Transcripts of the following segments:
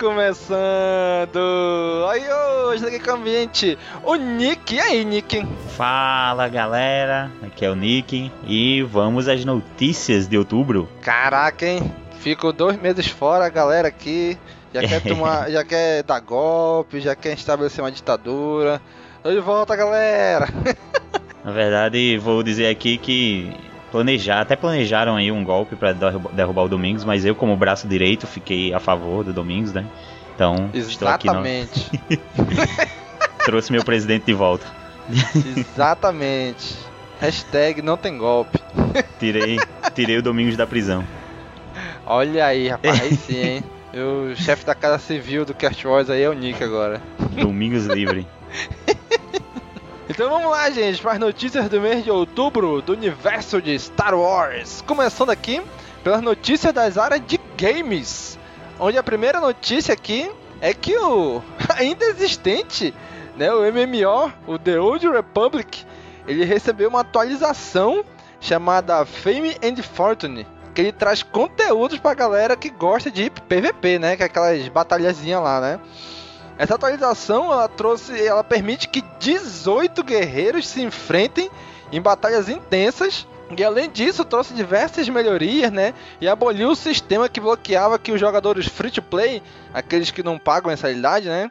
Começando! Aí hoje aqui com a gente o Nick. E aí, Nick? Fala galera, aqui é o Nick e vamos às notícias de outubro. Caraca, hein? Fico dois meses fora, galera aqui já quer tomar, já quer dar golpe, já quer estabelecer uma ditadura. Tô de volta, galera! Na verdade, vou dizer aqui que planejar, até planejaram aí um golpe para derrubar o Domingos, mas eu como braço direito fiquei a favor do Domingos, né? Então, Exatamente. estou aqui no... trouxe meu presidente de volta. Exatamente. Hashtag não tem golpe. Tirei, tirei o Domingos da prisão. Olha aí, rapaz, aí sim, hein? O chefe da Casa Civil do Cast Wars aí é o Nick agora. Domingos livre. Então vamos lá, gente, para as notícias do mês de outubro do universo de Star Wars. Começando aqui pelas notícias das áreas de games. Onde a primeira notícia aqui é que o ainda existente, né, o MMO, o The Old Republic, ele recebeu uma atualização chamada Fame and Fortune, que ele traz conteúdos pra galera que gosta de PVP, né, que é aquelas batalhazinhas lá, né? Essa atualização ela trouxe, ela permite que 18 guerreiros se enfrentem em batalhas intensas. E além disso, trouxe diversas melhorias, né? E aboliu o sistema que bloqueava que os jogadores free to play, aqueles que não pagam mensalidade, né?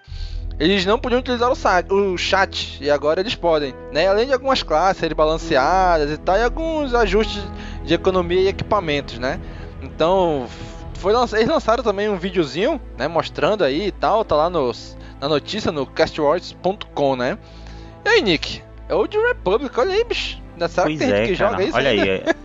Eles não podiam utilizar o, site, o chat e agora eles podem, né? Além de algumas classes balanceadas e tal, e alguns ajustes de economia e equipamentos, né? Então, foi eles lançaram também um videozinho, né, mostrando aí e tal, tá lá nos, na notícia no castwars.com, né? E aí, Nick? É o de Republic, olha aí, bicho. Será pois que tem é, gente que cara, joga isso Olha ainda? aí. é.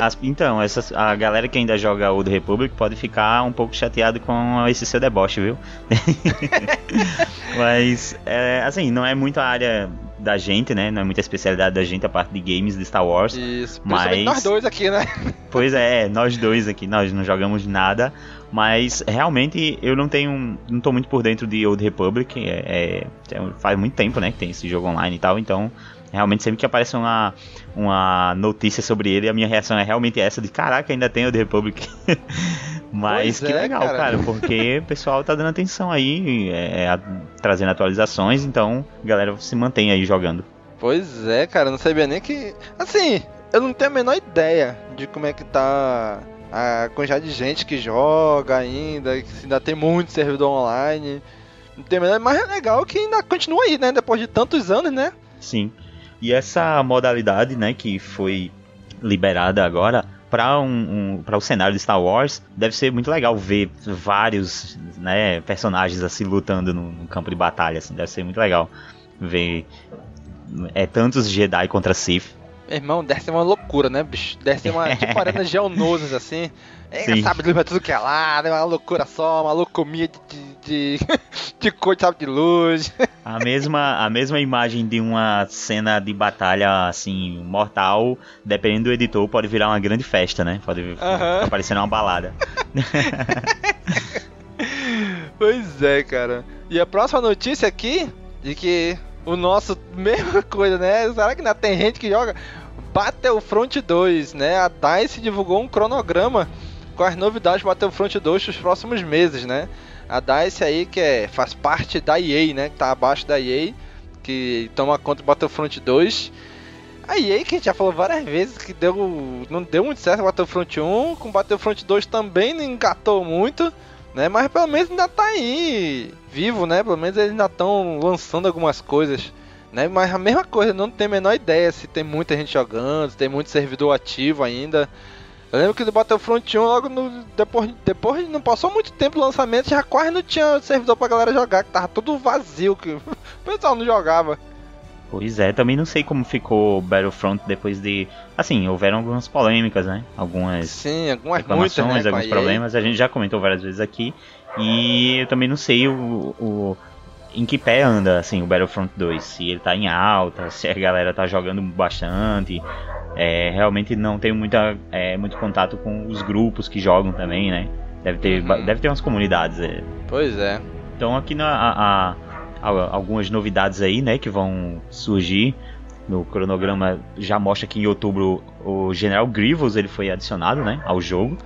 As- então, essas, a galera que ainda joga Old Republic pode ficar um pouco chateado com esse seu deboche, viu? Mas, é, assim, não é muito a área da gente, né? Não é muita especialidade da gente a parte de games de Star Wars. Isso, Mas- principalmente nós dois aqui, né? Pois é, nós dois aqui, nós não jogamos nada, mas realmente eu não tenho, não tô muito por dentro de Old Republic, é, é- é- faz muito tempo, né, que tem esse jogo online e tal, então realmente sempre que aparece uma, uma notícia sobre ele, a minha reação é realmente essa de caraca, ainda tem Old Republic. mas Pois que é, legal, cara. cara. porque o pessoal tá dando atenção aí, é, a- trazendo atualizações, então a galera se mantém aí jogando. Pois é, cara, não sabia nem que. Assim, eu não tenho a menor ideia de como é que tá a quantidade de gente que joga ainda, que ainda tem muito servidor online. Não tenho a menor, mas é legal que ainda continua aí, né? Depois de tantos anos, né? Sim. E essa modalidade, né, que foi liberada agora para um, um para o cenário de Star Wars, deve ser muito legal ver vários, né, personagens assim lutando no, no campo de batalha, assim, deve ser muito legal ver é tantos Jedi contra Sith. Meu irmão, deve ser uma loucura, né, bicho? Deve ser uma tipo arena geonosas, assim. É, sabe de luz tudo que é lado, é uma loucura só, uma loucomia de, de, de, de cor sabe de luz. A mesma a mesma imagem de uma cena de batalha assim mortal, dependendo do editor, pode virar uma grande festa, né? Pode Aham. ficar parecendo uma balada. Pois é, cara. E a próxima notícia aqui, de que o nosso, mesma coisa, né? Será que ainda tem gente que joga Battlefront 2, né? A DICE divulgou um cronograma com as novidades do Battlefront 2 dos próximos meses, né? A DICE aí, que é, faz parte da EA, né? Que tá abaixo da EA, que toma conta do Battlefront 2. A EA, que a gente já falou várias vezes que deu, não deu muito certo o Battlefront 1, com Battlefront 2 também não engatou muito né? Mas pelo menos ainda tá aí vivo, né? Pelo menos eles ainda estão lançando algumas coisas, né? Mas a mesma coisa, não tem a menor ideia se tem muita gente jogando, se tem muito servidor ativo ainda. Eu lembro que do Battlefront 1, logo no, depois, depois não passou muito tempo do lançamento, já quase não tinha servidor pra galera jogar, que tava tudo vazio, que o pessoal não jogava. Pois é, também não sei como ficou Battlefront depois de. Assim, houveram algumas polêmicas, né? Algumas Sim, algumas reclamações, muitas, né, alguns problemas. A gente já comentou várias vezes aqui. E eu também não sei o, o- em que pé anda assim o Battlefront 2, se ele tá em alta, se a galera tá jogando bastante. É, realmente não tenho muita, é, muito contato com os grupos que jogam também, né? Deve ter, uhum. deve ter umas comunidades. É. Pois é. Então aqui na, a, a, algumas novidades aí, né, que vão surgir no cronograma já mostra que em outubro o General Grievous ele foi adicionado, né, ao jogo.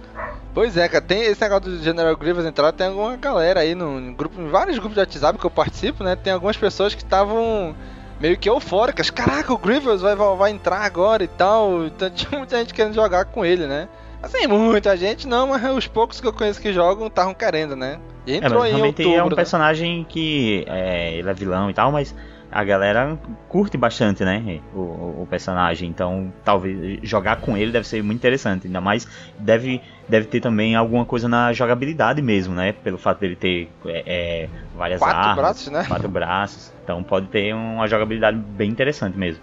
Pois é, cara, tem esse negócio do General Grievous entrar, tem alguma galera aí no grupo, em vários grupos de WhatsApp que eu participo, né? Tem algumas pessoas que estavam meio que eufóricas. Caraca, o Grievous vai, vai entrar agora e tal. Então tinha muita gente querendo jogar com ele, né? Assim, muita gente não, mas os poucos que eu conheço que jogam estavam querendo, né? E entrou é, mas realmente outubro, é um né? personagem que é, ele é vilão e tal, mas a galera curte bastante, né? O, o, personagem. Então, talvez jogar com ele deve ser muito interessante. Ainda mais deve, deve ter também alguma coisa na jogabilidade mesmo, né? Pelo fato dele ter é, é, várias quatro armas, braços, né? quatro braços. Então pode ter uma jogabilidade bem interessante mesmo.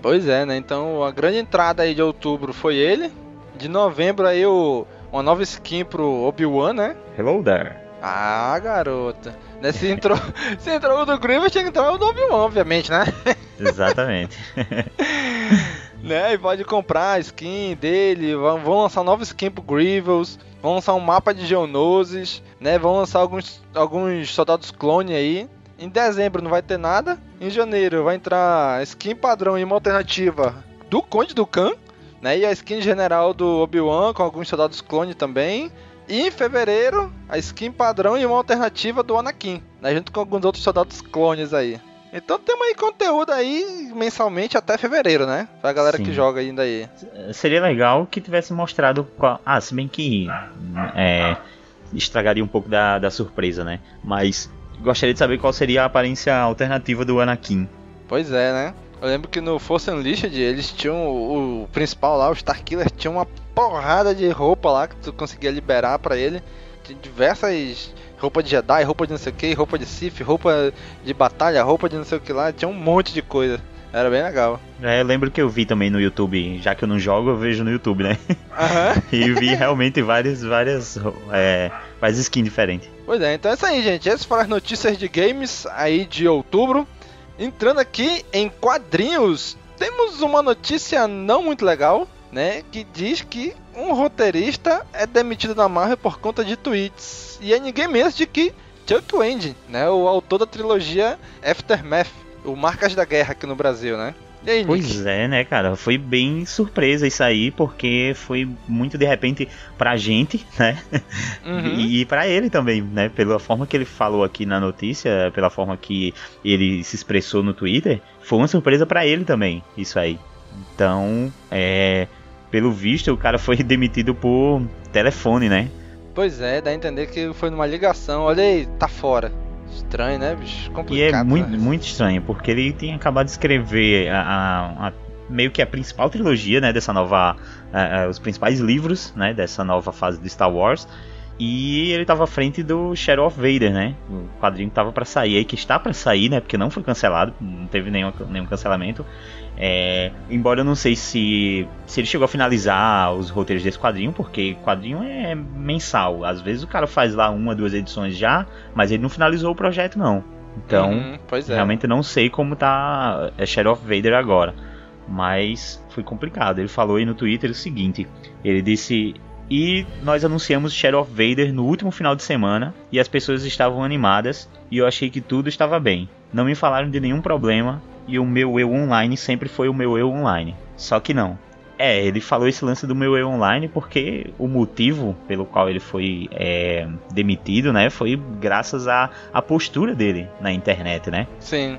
Pois é, né? Então a grande entrada aí de outubro foi ele. De novembro aí o, uma nova skin pro Obi-Wan, né? Hello there. Ah, garota. Né, se, entrou, se entrou o do Grievous, tinha que entrar o do Obi-Wan, obviamente, né? Exatamente. né? E pode comprar a skin dele, vão, vão lançar nova skin pro Grievous, vão lançar um mapa de Geonosis, né? Vão lançar alguns, alguns soldados clone aí. Em dezembro não vai ter nada. Em janeiro vai entrar skin padrão e uma alternativa do Conde do Khan, né? E a skin general do Obi-Wan com alguns soldados clone também. E em fevereiro, a skin padrão e uma alternativa do Anakin, né, junto com alguns outros soldados clones aí. Então temos aí conteúdo aí mensalmente até fevereiro, né? Pra galera Sim. que joga ainda aí. Seria legal que tivesse mostrado qual. Ah, se bem que. É, estragaria um pouco da, da surpresa, né? Mas gostaria de saber qual seria a aparência alternativa do Anakin. Pois é, né? Eu lembro que no Force Unleashed eles tinham o, o principal lá, o Starkiller, tinha uma porrada de roupa lá que tu conseguia liberar para ele. Tinha diversas roupa de Jedi, roupa de não sei o que, roupa de Sith, roupa de batalha, roupa de não sei o que lá, tinha um monte de coisa. Era bem legal. É, eu lembro que eu vi também no YouTube, já que eu não jogo, eu vejo no YouTube, né? Uhum. e vi realmente várias, várias, é, várias skins diferentes. Pois é, então é isso aí, gente. Essas foram as notícias de games aí de outubro. Entrando aqui em quadrinhos, temos uma notícia não muito legal, né? Que diz que um roteirista é demitido da Marvel por conta de tweets. E é ninguém menos de que Chuck Wendy, né? O autor da trilogia Aftermath, o Marcas da Guerra aqui no Brasil, né? Aí, pois é, né, cara? Foi bem surpresa isso aí, porque foi muito de repente pra gente, né? Uhum. E, e para ele também, né? Pela forma que ele falou aqui na notícia, pela forma que ele se expressou no Twitter, foi uma surpresa para ele também, isso aí. Então, é. Pelo visto, o cara foi demitido por telefone, né? Pois é, dá a entender que foi numa ligação. Olha aí, tá fora. Estranho, né, bicho? Complicado. E é muito, né? muito estranho, porque ele tinha acabado de escrever a, a, a meio que a principal trilogia, né, dessa nova, uh, uh, os principais livros, né, dessa nova fase de Star Wars. E ele estava à frente do Shadow of Vader, né? O quadrinho que tava para sair aí, que está para sair, né? Porque não foi cancelado, não teve nenhum, nenhum cancelamento. É, embora eu não sei se, se ele chegou a finalizar os roteiros desse quadrinho, porque quadrinho é mensal. Às vezes o cara faz lá uma, duas edições já, mas ele não finalizou o projeto, não. Então, uhum, é. realmente não sei como tá é Shadow of Vader agora. Mas foi complicado. Ele falou aí no Twitter o seguinte: ele disse. E nós anunciamos Shadow of Vader no último final de semana e as pessoas estavam animadas e eu achei que tudo estava bem. Não me falaram de nenhum problema e o meu eu online sempre foi o meu eu online. Só que não. É, ele falou esse lance do meu eu online porque o motivo pelo qual ele foi é, demitido, né, foi graças à, à postura dele na internet, né? Sim.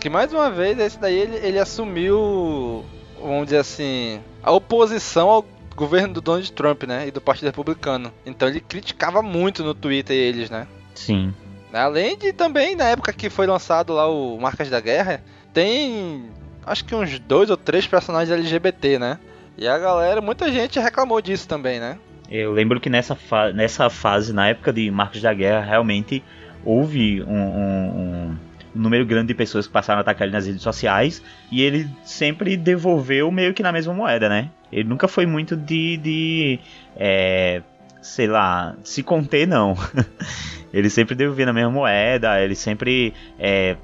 Que mais uma vez, esse daí ele, ele assumiu, vamos dizer assim, a oposição ao governo do Donald Trump, né, e do Partido Republicano. Então ele criticava muito no Twitter eles, né? Sim. Além de também, na época que foi lançado lá o Marcas da Guerra, tem acho que uns dois ou três personagens LGBT, né? E a galera, muita gente reclamou disso também, né? Eu lembro que nessa, fa nessa fase, na época de Marcos da Guerra, realmente houve um, um, um, número grande de pessoas que passaram a atacar ele nas redes sociais e ele sempre devolveu meio que na mesma moeda, né? Ele nunca foi muito de, de é, sei lá, se conter, não. Ele sempre devolvia na mesma moeda, ele sempre. É,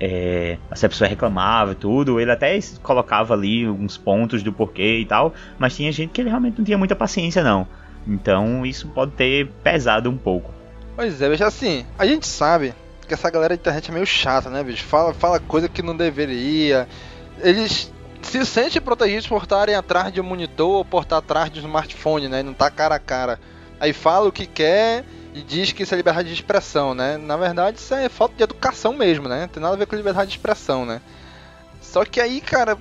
é, se a pessoa reclamava e tudo, ele até colocava ali uns pontos do porquê e tal, mas tinha gente que ele realmente não tinha muita paciência, não. Então isso pode ter pesado um pouco. Pois é, veja assim, a gente sabe que essa galera de internet é meio chata, né, bicho? Fala, fala coisa que não deveria. Eles se sentem protegidos por estarem atrás de um monitor ou por estar atrás de um smartphone, né? Não tá cara a cara. Aí fala o que quer e diz que isso é liberdade de expressão, né? Na verdade, isso é falta de educação mesmo, né? Não tem nada a ver com liberdade de expressão, né? Só que aí, cara,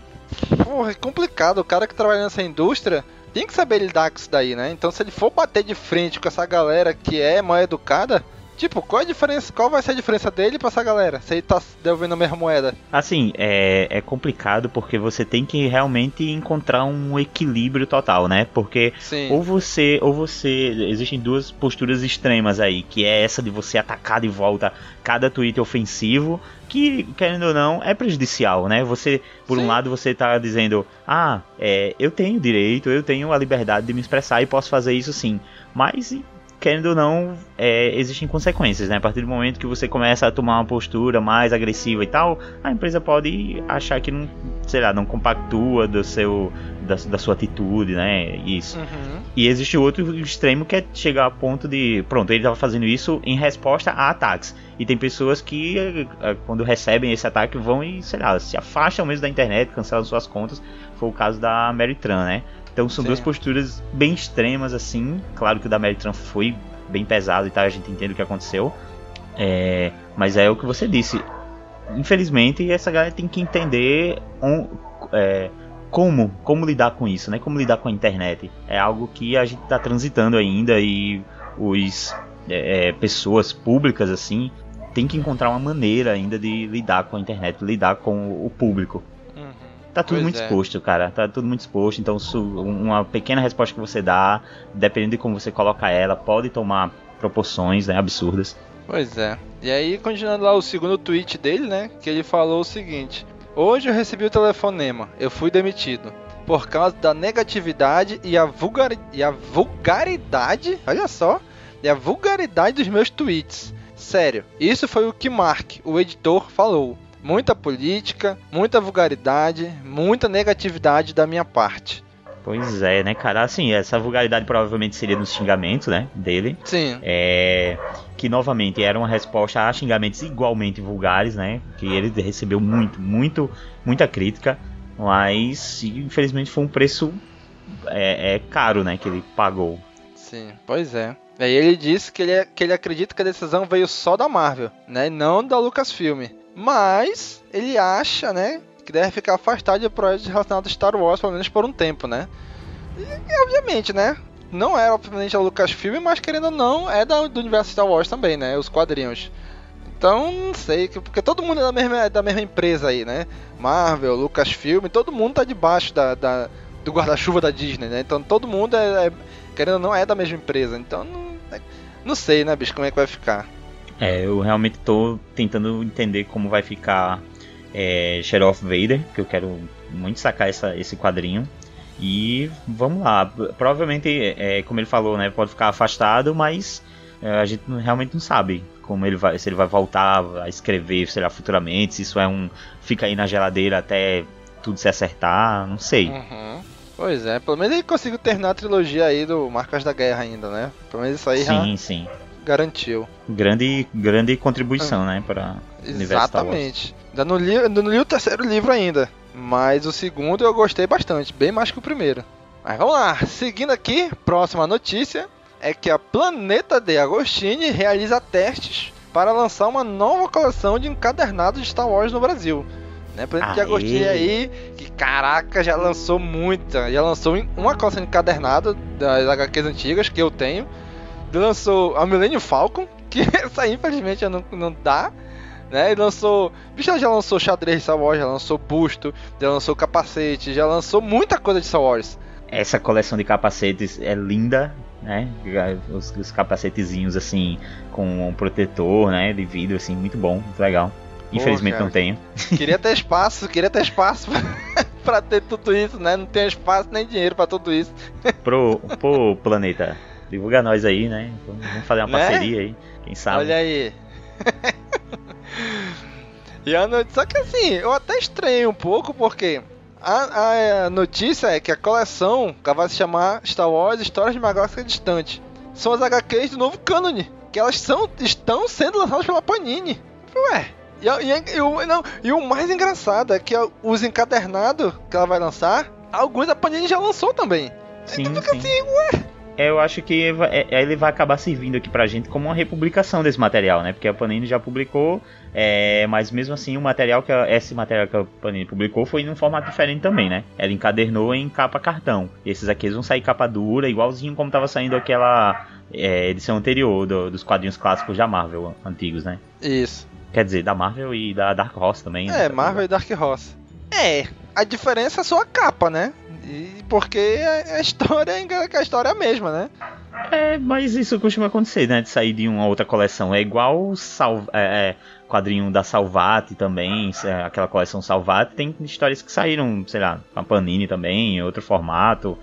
porra, é complicado. O cara que trabalha nessa indústria tem que saber lidar com isso daí, né? Então, se ele for bater de frente com essa galera que é mal educada, Tipo, qual a diferença? Qual vai ser a diferença dele pra essa galera? Se ele tá devolvendo a mesma moeda? Assim, é, é complicado porque você tem que realmente encontrar um equilíbrio total, né? Porque Sim. ou você. Ou você. Existem duas posturas extremas aí, que é essa de você atacar de volta cada tweet ofensivo, que, querendo ou não, é prejudicial, né? Você, por Sim. um lado, você tá dizendo, ah, é, eu tenho direito, eu tenho a liberdade de me expressar e posso fazer isso sim. Mas querendo ou não, é, existem consequências, né? A partir do momento que você começa a tomar uma postura mais agressiva e tal, a empresa pode achar que não, sei lá, não compactua do seu, da, da sua atitude, né? Isso. Uhum. E existe outro extremo que é chegar a ponto de, pronto, ele estava fazendo isso em resposta a ataques. E tem pessoas que, é, quando recebem esse ataque, vão e, sei lá, se afastam mesmo da internet, cancelam suas contas. Foi o caso da Mary Tran, né? Então são Sim. duas posturas bem extremas, assim. Claro que o da Mary Trump foi bem pesado e tal, a gente entende o que aconteceu. É, mas é o que você disse. Infelizmente, essa galera tem que entender é, como, como lidar com isso, né? Como lidar com a internet. É algo que a gente está transitando ainda e os é, é, pessoas públicas assim tem que encontrar uma maneira ainda de lidar com a internet, lidar com o público. Tá tudo pois muito é. exposto, cara. Tá tudo muito exposto. Então, uma pequena resposta que você dá, dependendo de como você coloca ela, pode tomar proporções né, absurdas. Pois é. E aí, continuando lá o segundo tweet dele, né? Que ele falou o seguinte: Hoje eu recebi o telefonema. Eu fui demitido. Por causa da negatividade e a, vulgar... e a vulgaridade. Olha só. E a vulgaridade dos meus tweets. Sério, isso foi o que Mark, o editor, falou muita política, muita vulgaridade, muita negatividade da minha parte. Pois é, né, cara? Assim, essa vulgaridade provavelmente seria nos xingamentos, né, dele. Sim. É, que novamente era uma resposta a xingamentos igualmente vulgares, né? Que ele recebeu muito, muito, muita crítica, mas infelizmente foi um preço é, é caro, né, que ele pagou. Sim, pois é. Aí ele disse que ele, que ele acredita que a decisão veio só da Marvel, né? Não da Lucasfilm. Mas ele acha, né, que deve ficar afastado de projetos relacionados a Star Wars, pelo menos por um tempo, né? E, obviamente, né? Não é obviamente a Lucasfilm, mas querendo ou não, é da, do universo Star Wars também, né? Os quadrinhos. Então, não sei, porque todo mundo é da mesma, é da mesma empresa aí, né? Marvel, Lucasfilm, todo mundo tá debaixo da, da do guarda-chuva da Disney, né? Então todo mundo é, é, querendo ou não, é da mesma empresa. Então, não, não sei, né, bicho, como é que vai ficar. É, eu realmente estou tentando entender como vai ficar é, Shadow of Vader, que eu quero muito sacar essa, esse quadrinho. E vamos lá, provavelmente, é, como ele falou, né, pode ficar afastado, mas é, a gente realmente não sabe como ele vai, se ele vai voltar a escrever, será futuramente, se isso é um fica aí na geladeira até tudo se acertar, não sei. Uhum. Pois é, pelo menos ele conseguiu terminar a trilogia aí do Marcas da Guerra ainda, né? Pelo menos isso aí sim, já... sim garantiu. Grande, grande contribuição, né, para Exatamente. Ainda não li, não li o terceiro livro ainda, mas o segundo eu gostei bastante, bem mais que o primeiro. Mas vamos lá, seguindo aqui, próxima notícia é que a Planeta de Agostini realiza testes para lançar uma nova coleção de encadernados de Star Wars no Brasil. Né? Planeta Aê. de Agostini aí, que caraca, já lançou muita, já lançou uma coleção de encadernado das HQs antigas que eu tenho lançou a Millennium Falcon, que essa infelizmente não, não dá. Né? Ele lançou. Bicho, já lançou xadrez de Star Wars, já lançou busto, já lançou capacete, já lançou muita coisa de Star Wars. Essa coleção de capacetes é linda, né? Os, os capacetezinhos assim, com um protetor, né? De vidro, assim, muito bom, muito legal. Infelizmente Pô, não tenho. Queria ter espaço, queria ter espaço pra ter tudo isso, né? Não tem espaço nem dinheiro para tudo isso. Pro, pro planeta Divulga nós aí, né? Vamos fazer uma Né? parceria aí. Quem sabe? Olha aí. e a notícia, só que assim, eu até estranhei um pouco porque a, a notícia é que a coleção que vai se chamar Star Wars Histórias de uma Galáxia Distante. São as HQs do novo cânone, que elas são, estão sendo lançadas pela Panini. Ué, e, e, e o, não, e o mais engraçado é que os encadernados que ela vai lançar, alguns a Panini já lançou também. Sim, Então fica sim. assim, ué. Eu acho que é- ele vai acabar servindo aqui pra gente como uma republicação desse material, né? Porque a Panini já publicou, é, mas mesmo assim o material que a- esse material que a Panini publicou foi num formato diferente também, né? Ela encadernou em capa cartão. Esses aqui eles vão sair capa dura, igualzinho como tava saindo aquela é, edição anterior do- dos quadrinhos clássicos da Marvel antigos, né? Isso. Quer dizer, da Marvel e da Dark Horse também. É, né? Marvel e Dark Horse. É, a diferença é só a capa, né? E porque a história é a história é a mesma, né? É, mas isso costuma acontecer, né? De sair de uma outra coleção. É igual o Sal, é, é, quadrinho da Salvati também, é, aquela coleção Salvati. Tem histórias que saíram, sei lá, com a Panini também, em outro formato.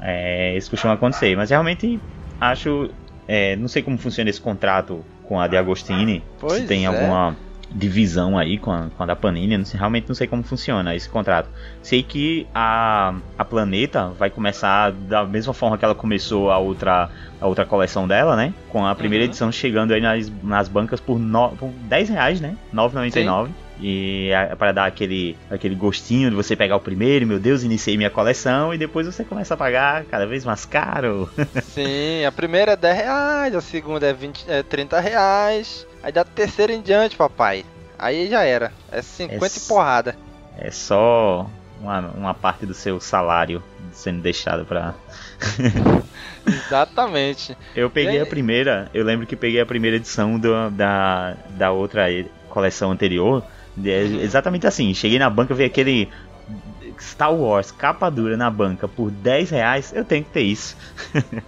É, isso costuma acontecer. Mas realmente acho. é, não sei como funciona esse contrato com a de Agostini. Pois se tem é. alguma divisão aí com a, com a da Panini. Não sei- realmente não sei como funciona esse contrato. Sei que a, a Planeta vai começar da mesma forma que ela começou a outra, a outra coleção dela, né? Com a primeira Uhum. edição chegando aí nas, nas bancas por, no, por 10 reais, né? 9,99. E é para dar aquele, aquele gostinho de você pegar o primeiro, meu Deus, iniciei minha coleção, e depois você começa a pagar cada vez mais caro. Sim, a primeira é 10 reais, a segunda é, 20, é 30 reais. Aí da terceira em diante, papai. Aí já era. É 50 É e porrada. É só uma, uma parte do seu salário sendo deixado pra. Exatamente. Eu peguei aí? a primeira, eu lembro que peguei a primeira edição do- da, da outra coleção anterior. de- Uhum. Exatamente assim, cheguei na banca, vi aquele Star Wars capa dura na banca por 10 reais, eu tenho que ter isso.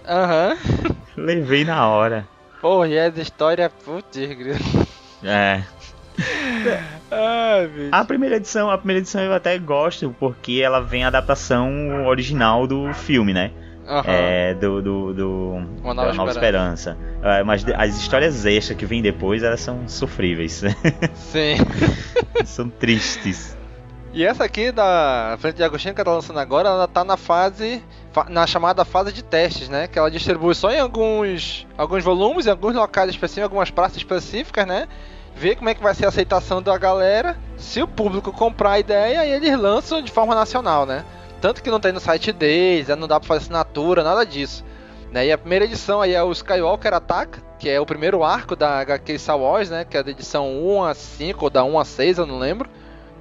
Aham. Levei na hora. Pô, e essa história. Putz. É. A primeira edição, a primeira edição eu até gosto porque ela vem a adaptação original do filme, né? Aham. É, do, do, do Uma Nova Nova Esperança. É, mas as histórias extras que vêm depois, elas são sofríveis. Sim. são tristes. E essa aqui da Frente de Agostinho que ela tá lançando agora, ela tá na fase. Na chamada fase de testes, né? Que ela distribui só em alguns. alguns volumes, em alguns locais específicos, algumas praças específicas, né? Ver como é que vai ser a aceitação da galera. Se o público comprar a ideia, aí eles lançam de forma nacional, né? Tanto que não tem no site deles, aí não dá pra fazer assinatura, nada disso. Né? E a primeira edição aí é o Skywalker Attack, que é o primeiro arco da HQ Star Wars, né? Que é da edição 1 a 5 ou da 1 a 6, eu não lembro.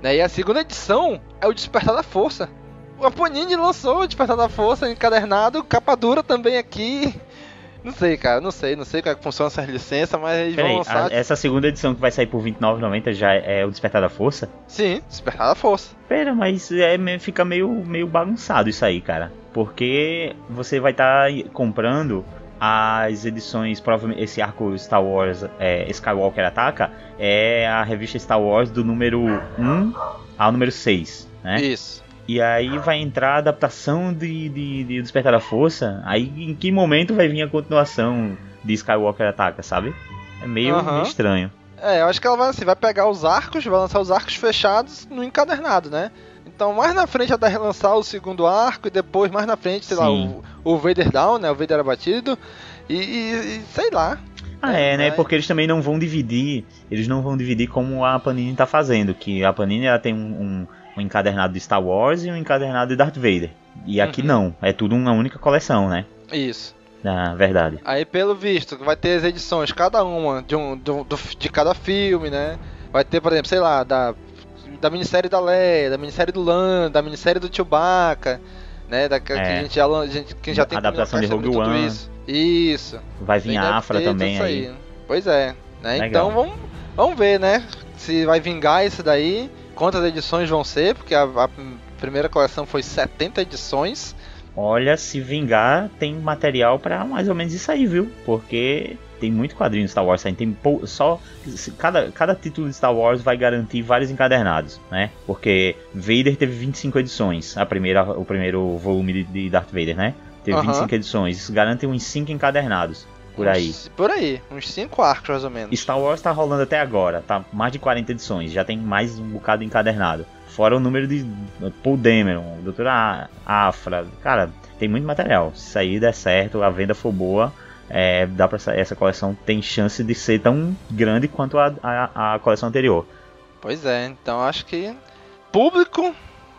Né? E a segunda edição é o Despertar da Força. O Panini lançou o Despertar da Força encadernado, capa dura também aqui. Não sei, cara, não sei, não sei como é que funciona essas licenças, mas eles vão Peraí, lançar. a- essa segunda edição que vai sair por R$29,90 já é o Despertar da Força? Sim, Despertar da Força. Pera, mas é, fica meio, meio bagunçado isso aí, cara. Porque você vai estar comprando as edições, provavelmente esse arco Star Wars é, Skywalker Ataca é a revista Star Wars do número 1 ao número 6, né? Isso. E aí vai entrar a adaptação de, de, de Despertar da Força. Aí em que momento vai vir a continuação de Skywalker Ataca, sabe? É meio, meio estranho. É, eu acho que ela vai assim, vai pegar os arcos, vai lançar os arcos fechados no encadernado, né? Então mais na frente ela vai relançar o segundo arco e depois mais na frente, sei lá, Sim. o, o Vader Down, né? O Vader abatido. E, e- e sei lá. Ah, é, né? vai. Porque eles também não vão dividir. Eles não vão dividir como a Panini tá fazendo. Que a Panini ela tem um, um, um encadernado de Star Wars e um encadernado de Darth Vader. E aqui Uhum. não. É tudo uma única coleção, né? Isso. Na verdade. Aí pelo visto, vai ter as edições, cada uma de, um, do, do- de cada filme, né? Vai ter, por exemplo, sei lá, da, da minissérie da Leia, da minissérie do Lan, da minissérie do Chewbacca, né? Da, que, É. a gente já, a gente, que já tem Adaptação de Rogue tudo One. Isso. isso. Vai vir a Afra ter também aí. isso Pois é. Né? Então vamos, vamos ver, né? Se vai vingar isso daí, quantas edições vão ser, porque a, a primeira coleção foi 70 edições. Olha, se vingar, tem material pra mais ou menos isso aí, viu? Porque tem muito quadrinho de Star Wars saindo. Tem só. Cada, cada título de Star Wars vai garantir vários encadernados, né? Porque Vader teve 25 edições. A primeira, o primeiro volume de, de Darth Vader, né? Teve Aham. 25 edições. Isso garante uns 5 encadernados. Por aí. Uns- por aí, uns 5 arcos mais ou menos. Star Wars tá rolando até agora, tá mais de 40 edições, já tem mais um bocado encadernado. Fora o número de Paul Dameron, Doutora Afra, cara, tem muito material. Se sair der certo, a venda for boa, é, dá pra essa, essa coleção tem chance de ser tão grande quanto a, a, a coleção anterior. Pois é, então acho que público,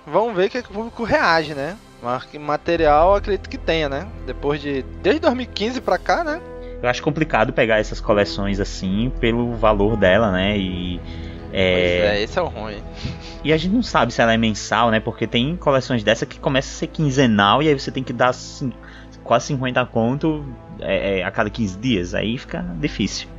vamos ver o que, o público reage, né? Mas material acredito que tenha, né? Depois de desde 2015 pra cá, né? Eu acho complicado pegar essas coleções assim pelo valor dela, né? E é, Pois é, esse é o ruim. E a gente não sabe se ela é mensal, né? Porque tem coleções dessa que começa a ser quinzenal e aí você tem que dar cin- quase 50 conto é, é, a cada 15 dias. Aí fica difícil.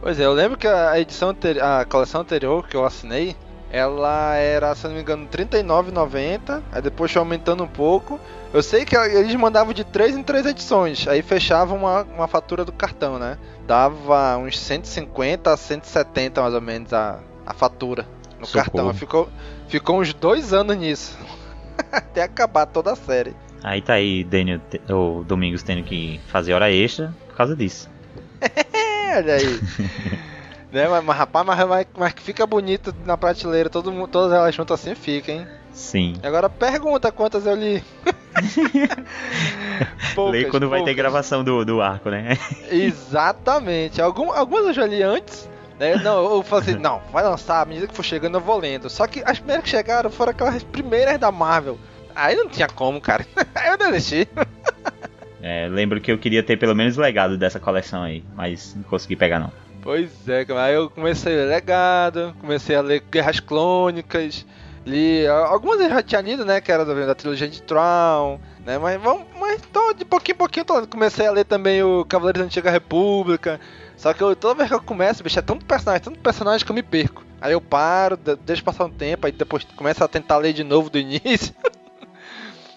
Pois é, eu lembro que a edição a coleção anterior que eu assinei, ela era, se não me engano, R$ 39,90, aí depois foi aumentando um pouco. Eu sei que eles mandavam de 3 em 3 edições, aí fechava uma, uma fatura do cartão, né? Dava uns 150 a 170 mais ou menos a, a fatura no Socorro. cartão. Ficou, ficou uns dois anos nisso. Até acabar toda a série. Aí tá aí Daniel, o Domingos tendo que fazer hora extra por causa disso. Olha aí. né, mas, mas, rapaz, mas, mas, mas que fica bonito na prateleira, todo, mundo- todas elas juntas assim fica, hein? Sim. Agora pergunta quantas eu li. Poucas, Lê quando vai ter poucas. gravação do, do arco, né? Exatamente. Algum, algumas eu já li antes. Né? Não, eu falei assim, não, vai lançar, à medida que for chegando eu vou lendo. Só que as primeiras que chegaram foram aquelas primeiras da Marvel. Aí não tinha como, cara. Aí eu desisti. É, lembro que eu queria ter pelo menos o legado dessa coleção aí, mas não consegui pegar não. Pois é. Aí eu comecei a ler Legado, comecei a ler Guerras Clônicas, li. Algumas eu já tinha lido, né? Que era da, da trilogia de Tron, né? Mas vamos. Mas tô, de pouquinho em pouquinho tô. Comecei a ler também o Cavaleiros da Antiga República. Só que eu, toda vez que eu começo, bicho, é tanto personagem, tanto personagem que eu me perco. Aí eu paro, de- deixo passar um tempo, aí depois começo a tentar ler de novo do início.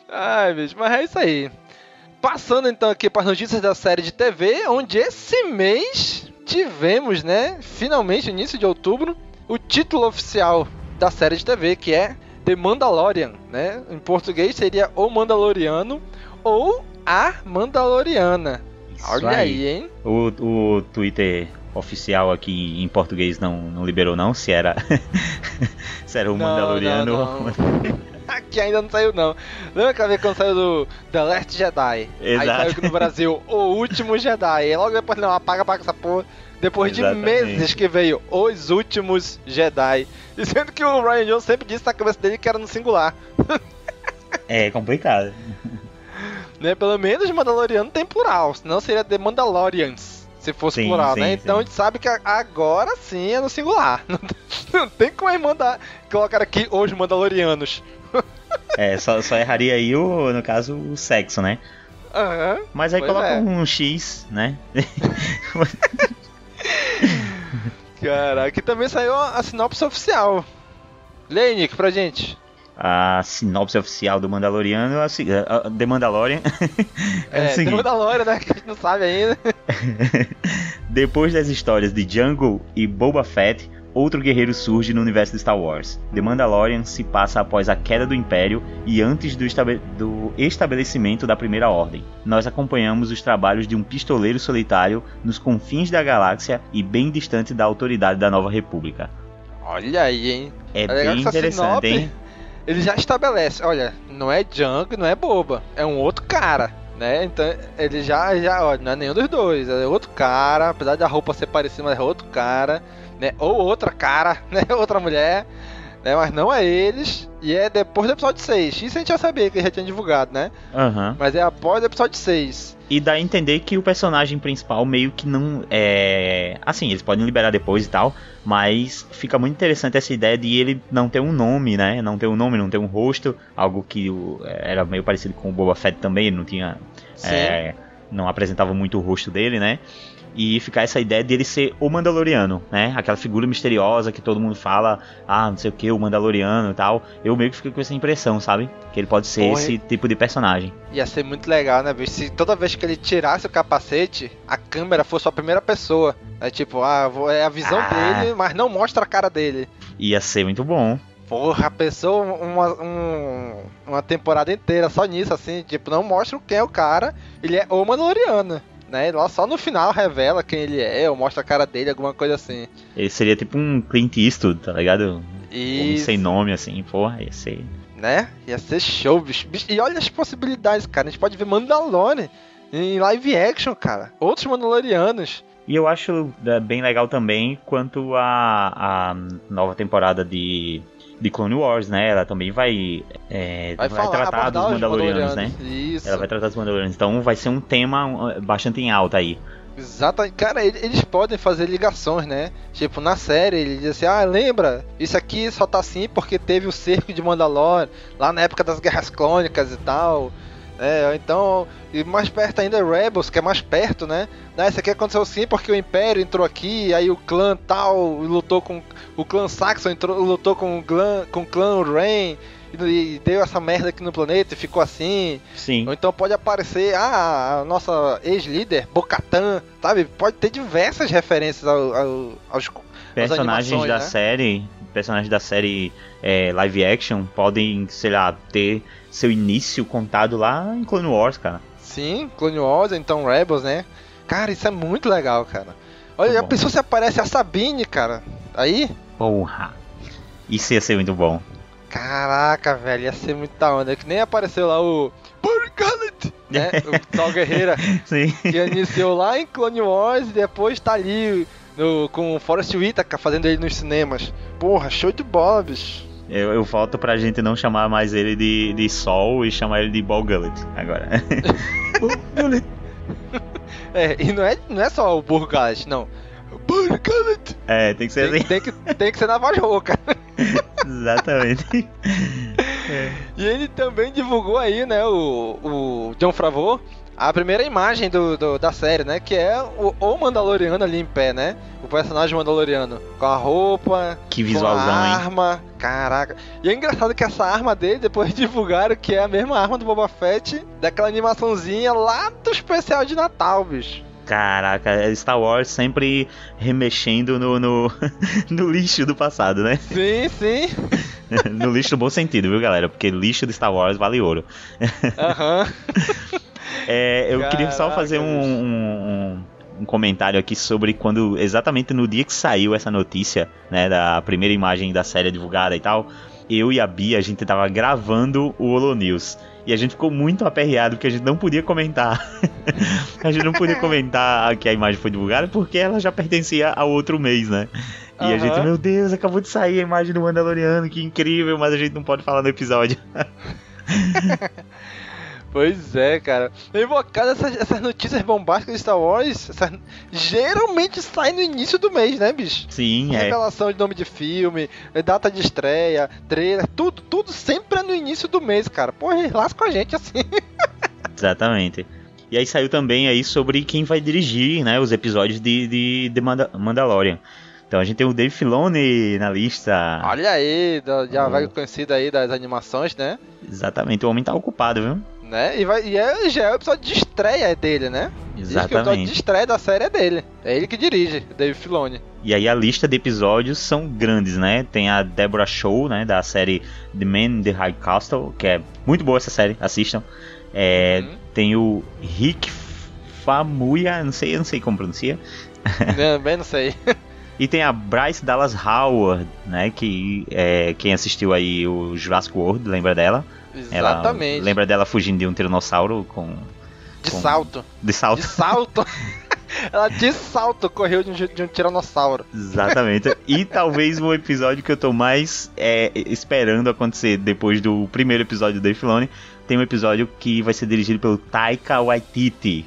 Ai, bicho, mas é isso aí. Passando então aqui para as notícias da série de TV, onde esse mês tivemos, né, finalmente, início de outubro, o título oficial da série de TV, que é The Mandalorian, né? Em português seria O Mandaloriano ou A Mandaloriana. Isso Olha aí, hein? O, o Twitter oficial aqui em português não, não liberou não, se era se era o Não, Mandaloriano. não, não. Aqui ainda não saiu não. Lembra aquela vez quando saiu do The Last Jedi? Aí Exato. saiu aqui no Brasil O Último Jedi. E logo depois, não, apaga, apaga essa porra. Depois de Exatamente. meses que veio Os Últimos Jedi. E sendo que o Ryan Jones sempre disse na cabeça dele que era no singular. É complicado. Né? Pelo menos Mandaloriano tem plural, senão seria The Mandalorians. Se fosse Sim, plural, sim, né? sim. Então a gente sabe que a- agora sim é no singular. Não tem, como eles mandar colocar aqui os Mandalorianos. É, só, só erraria aí o, no caso, o sexo, né? Aham. Mas aí coloca é. um X, né? Caraca, aqui também saiu a sinopse oficial. Aí, Nick, pra gente. A sinopse oficial do Mandaloriano é a se- a- a- The Mandalorian é, o É, seguinte. Mandalorian, né? Que a gente não sabe ainda. Depois das histórias de Jungle e Boba Fett, outro guerreiro surge no universo de Star Wars. The Mandalorian se passa após a queda do Império e antes do, estabe- do estabelecimento da Primeira Ordem. Nós acompanhamos os trabalhos de um pistoleiro solitário nos confins da galáxia e bem distante da autoridade da Nova República. Olha aí, hein? É É bem interessante, hein? Ele já estabelece, olha, não é Junk, não é boba, é um outro cara, né? Então ele já, já, olha, não é nenhum dos dois, é outro cara, apesar da roupa ser parecida, mas é outro cara, né? Ou outra cara, né? Outra mulher, né? Mas não é eles, e é depois do episódio 6. Isso a gente já sabia que já tinha divulgado, né? Aham. Mas é após o episódio 6. E dá a entender que o personagem principal meio que não é. Assim, eles podem liberar depois e tal, mas fica muito interessante essa ideia de ele não ter um nome, né? Não ter um nome, não ter um rosto, algo que era meio parecido com o Boba Fett também, ele não tinha. É, não apresentava muito o rosto dele, né? E ficar essa ideia dele ser o Mandaloriano, né? Aquela figura misteriosa que todo mundo fala, ah, não sei o que, o Mandaloriano e tal. Eu meio que fico com essa impressão, sabe? Que ele pode ser Porra, esse tipo de personagem. Ia ser muito legal, né, bicho? Se toda vez que ele tirasse o capacete, a câmera fosse a primeira pessoa. É tipo, ah, é a visão Ah. dele, mas não mostra a cara dele. Ia ser muito bom. Porra, pensou uma, um, uma temporada inteira só nisso, assim, tipo, não mostra quem é o cara, ele é o Mandaloriano. Né? Lá só no final revela quem ele é, ou mostra a cara dele, alguma coisa assim. Ele seria tipo um Clint Eastwood, tá ligado? Um Isso. sem nome, assim, porra, ia ser. né? Ia ser show, bicho. E olha as possibilidades, cara. A gente pode ver Mandalorian em live action, cara. Outros Mandalorianos. E eu acho é, bem legal também quanto a, a nova temporada de, de Clone Wars, né? Ela também vai, é, Vai, falar, tratar dos os Mandalorianos, né? Isso. Ela vai tratar dos Mandalorianos. Então vai ser um tema bastante em alta aí. Exato. Cara, ele- eles podem fazer ligações, né? Tipo, na série, ele diz assim, ah, lembra? Isso aqui só tá assim porque teve o cerco de Mandalore, lá na época das Guerras Clônicas e tal. É, então, e mais perto ainda Rebels, que é mais perto, né? Ah, isso aqui aconteceu sim porque o Império entrou aqui, aí o clã tal lutou com. O clã Saxon entrou, lutou com o clã, com o clã Rain e, deu essa merda aqui no planeta e ficou assim. Sim. Ou então pode aparecer ah, a nossa ex-líder, Bocatan, sabe? Pode ter diversas referências ao, ao, aos. personagens da né? série, personagens da série é, live action podem, sei lá, ter seu início contado lá em Clone Wars, cara. Sim, Clone Wars, então Rebels, né? Cara, isso é muito legal, cara. Olha, Muito a pessoa se aparece a Sabine, cara. Aí, Porra. Isso ia ser muito bom. caraca, velho, ia ser muito da onda. Que nem apareceu lá o. Burn Gullet, né? O Sol Guerreira. Sim. que iniciou lá em Clone Wars e depois tá ali no, com o Forrest Whitaker fazendo ele nos cinemas. Porra, show de bola, bicho. Eu, eu volto pra gente não chamar mais ele de, de Sol e chamar ele de Ball Gullet agora. É, e não é, não é só o Burr Gullet, não. Burr Gullet. é, tem que ser Tem, assim. tem que, tem que ser na voz rouca. Exatamente. E ele também divulgou aí, né, o, o John Favreau, a primeira imagem do, do- da série, né, que é o, o Mandaloriano ali em pé, né, o personagem Mandaloriano, com a roupa, Que com a visualzão, hein? arma, caraca. E é engraçado que essa arma dele, depois divulgaram que é a mesma arma do Boba Fett, daquela animaçãozinha lá do especial de Natal, bicho. Caraca, Star Wars sempre remexendo no, no, no lixo do passado, né? Sim, sim. no lixo no bom sentido, viu, galera? Porque lixo de Star Wars vale ouro. Aham. É, eu queria só Caraca, fazer um, um, um comentário aqui sobre quando, exatamente no dia que saiu essa notícia, né, da primeira imagem da série divulgada e tal, eu e a Bia, a gente tava gravando o Holo News. E a gente ficou muito aperreado porque a gente não podia comentar. a gente não podia comentar que a imagem foi divulgada porque ela já pertencia ao outro mês, né? E a Aham. gente, meu Deus, acabou de sair a imagem do Mandaloriano, que incrível, mas a gente não pode falar no episódio. Pois é, cara. Invocado essas, essas notícias bombásticas de Star Wars, essas- geralmente saem no início do mês, né, bicho? Sim, é. Revelação de nome de filme, data de estreia, trailer, tudo, tudo sempre é no início do mês, cara. Porra, lasca com a gente assim. Exatamente. E aí saiu também aí sobre quem vai dirigir, né, os episódios de, de, de Manda- Mandalorian. Então a gente tem o Dave Filoni na lista. Olha aí, já vai conhecido aí das animações, né? Exatamente, o homem tá ocupado, viu? Né? E, vai, e é, já é o episódio de estreia dele, né? Diz que o episódio de Exatamente. estreia da série é dele. É ele que dirige, Dave Filoni. E aí a lista de episódios são grandes, né? Tem a Deborah Shaw, né, da série The Man in the High Castle, que é muito boa essa série, assistam. É, Uhum. Tem o Rick Famuyiwa, não sei, não sei como pronuncia. Bem, não sei. E tem a Bryce Dallas Howard, né, que é, quem assistiu aí o Jurassic World, lembra dela? Ela Exatamente. lembra dela fugindo de um tiranossauro com De com- salto. de salto. De salto. Ela de salto correu de um, de um tiranossauro. Exatamente. E talvez o episódio que eu tô mais é, esperando acontecer depois do primeiro episódio do Dave Filoni, tem um episódio que vai ser dirigido pelo Taika Waititi.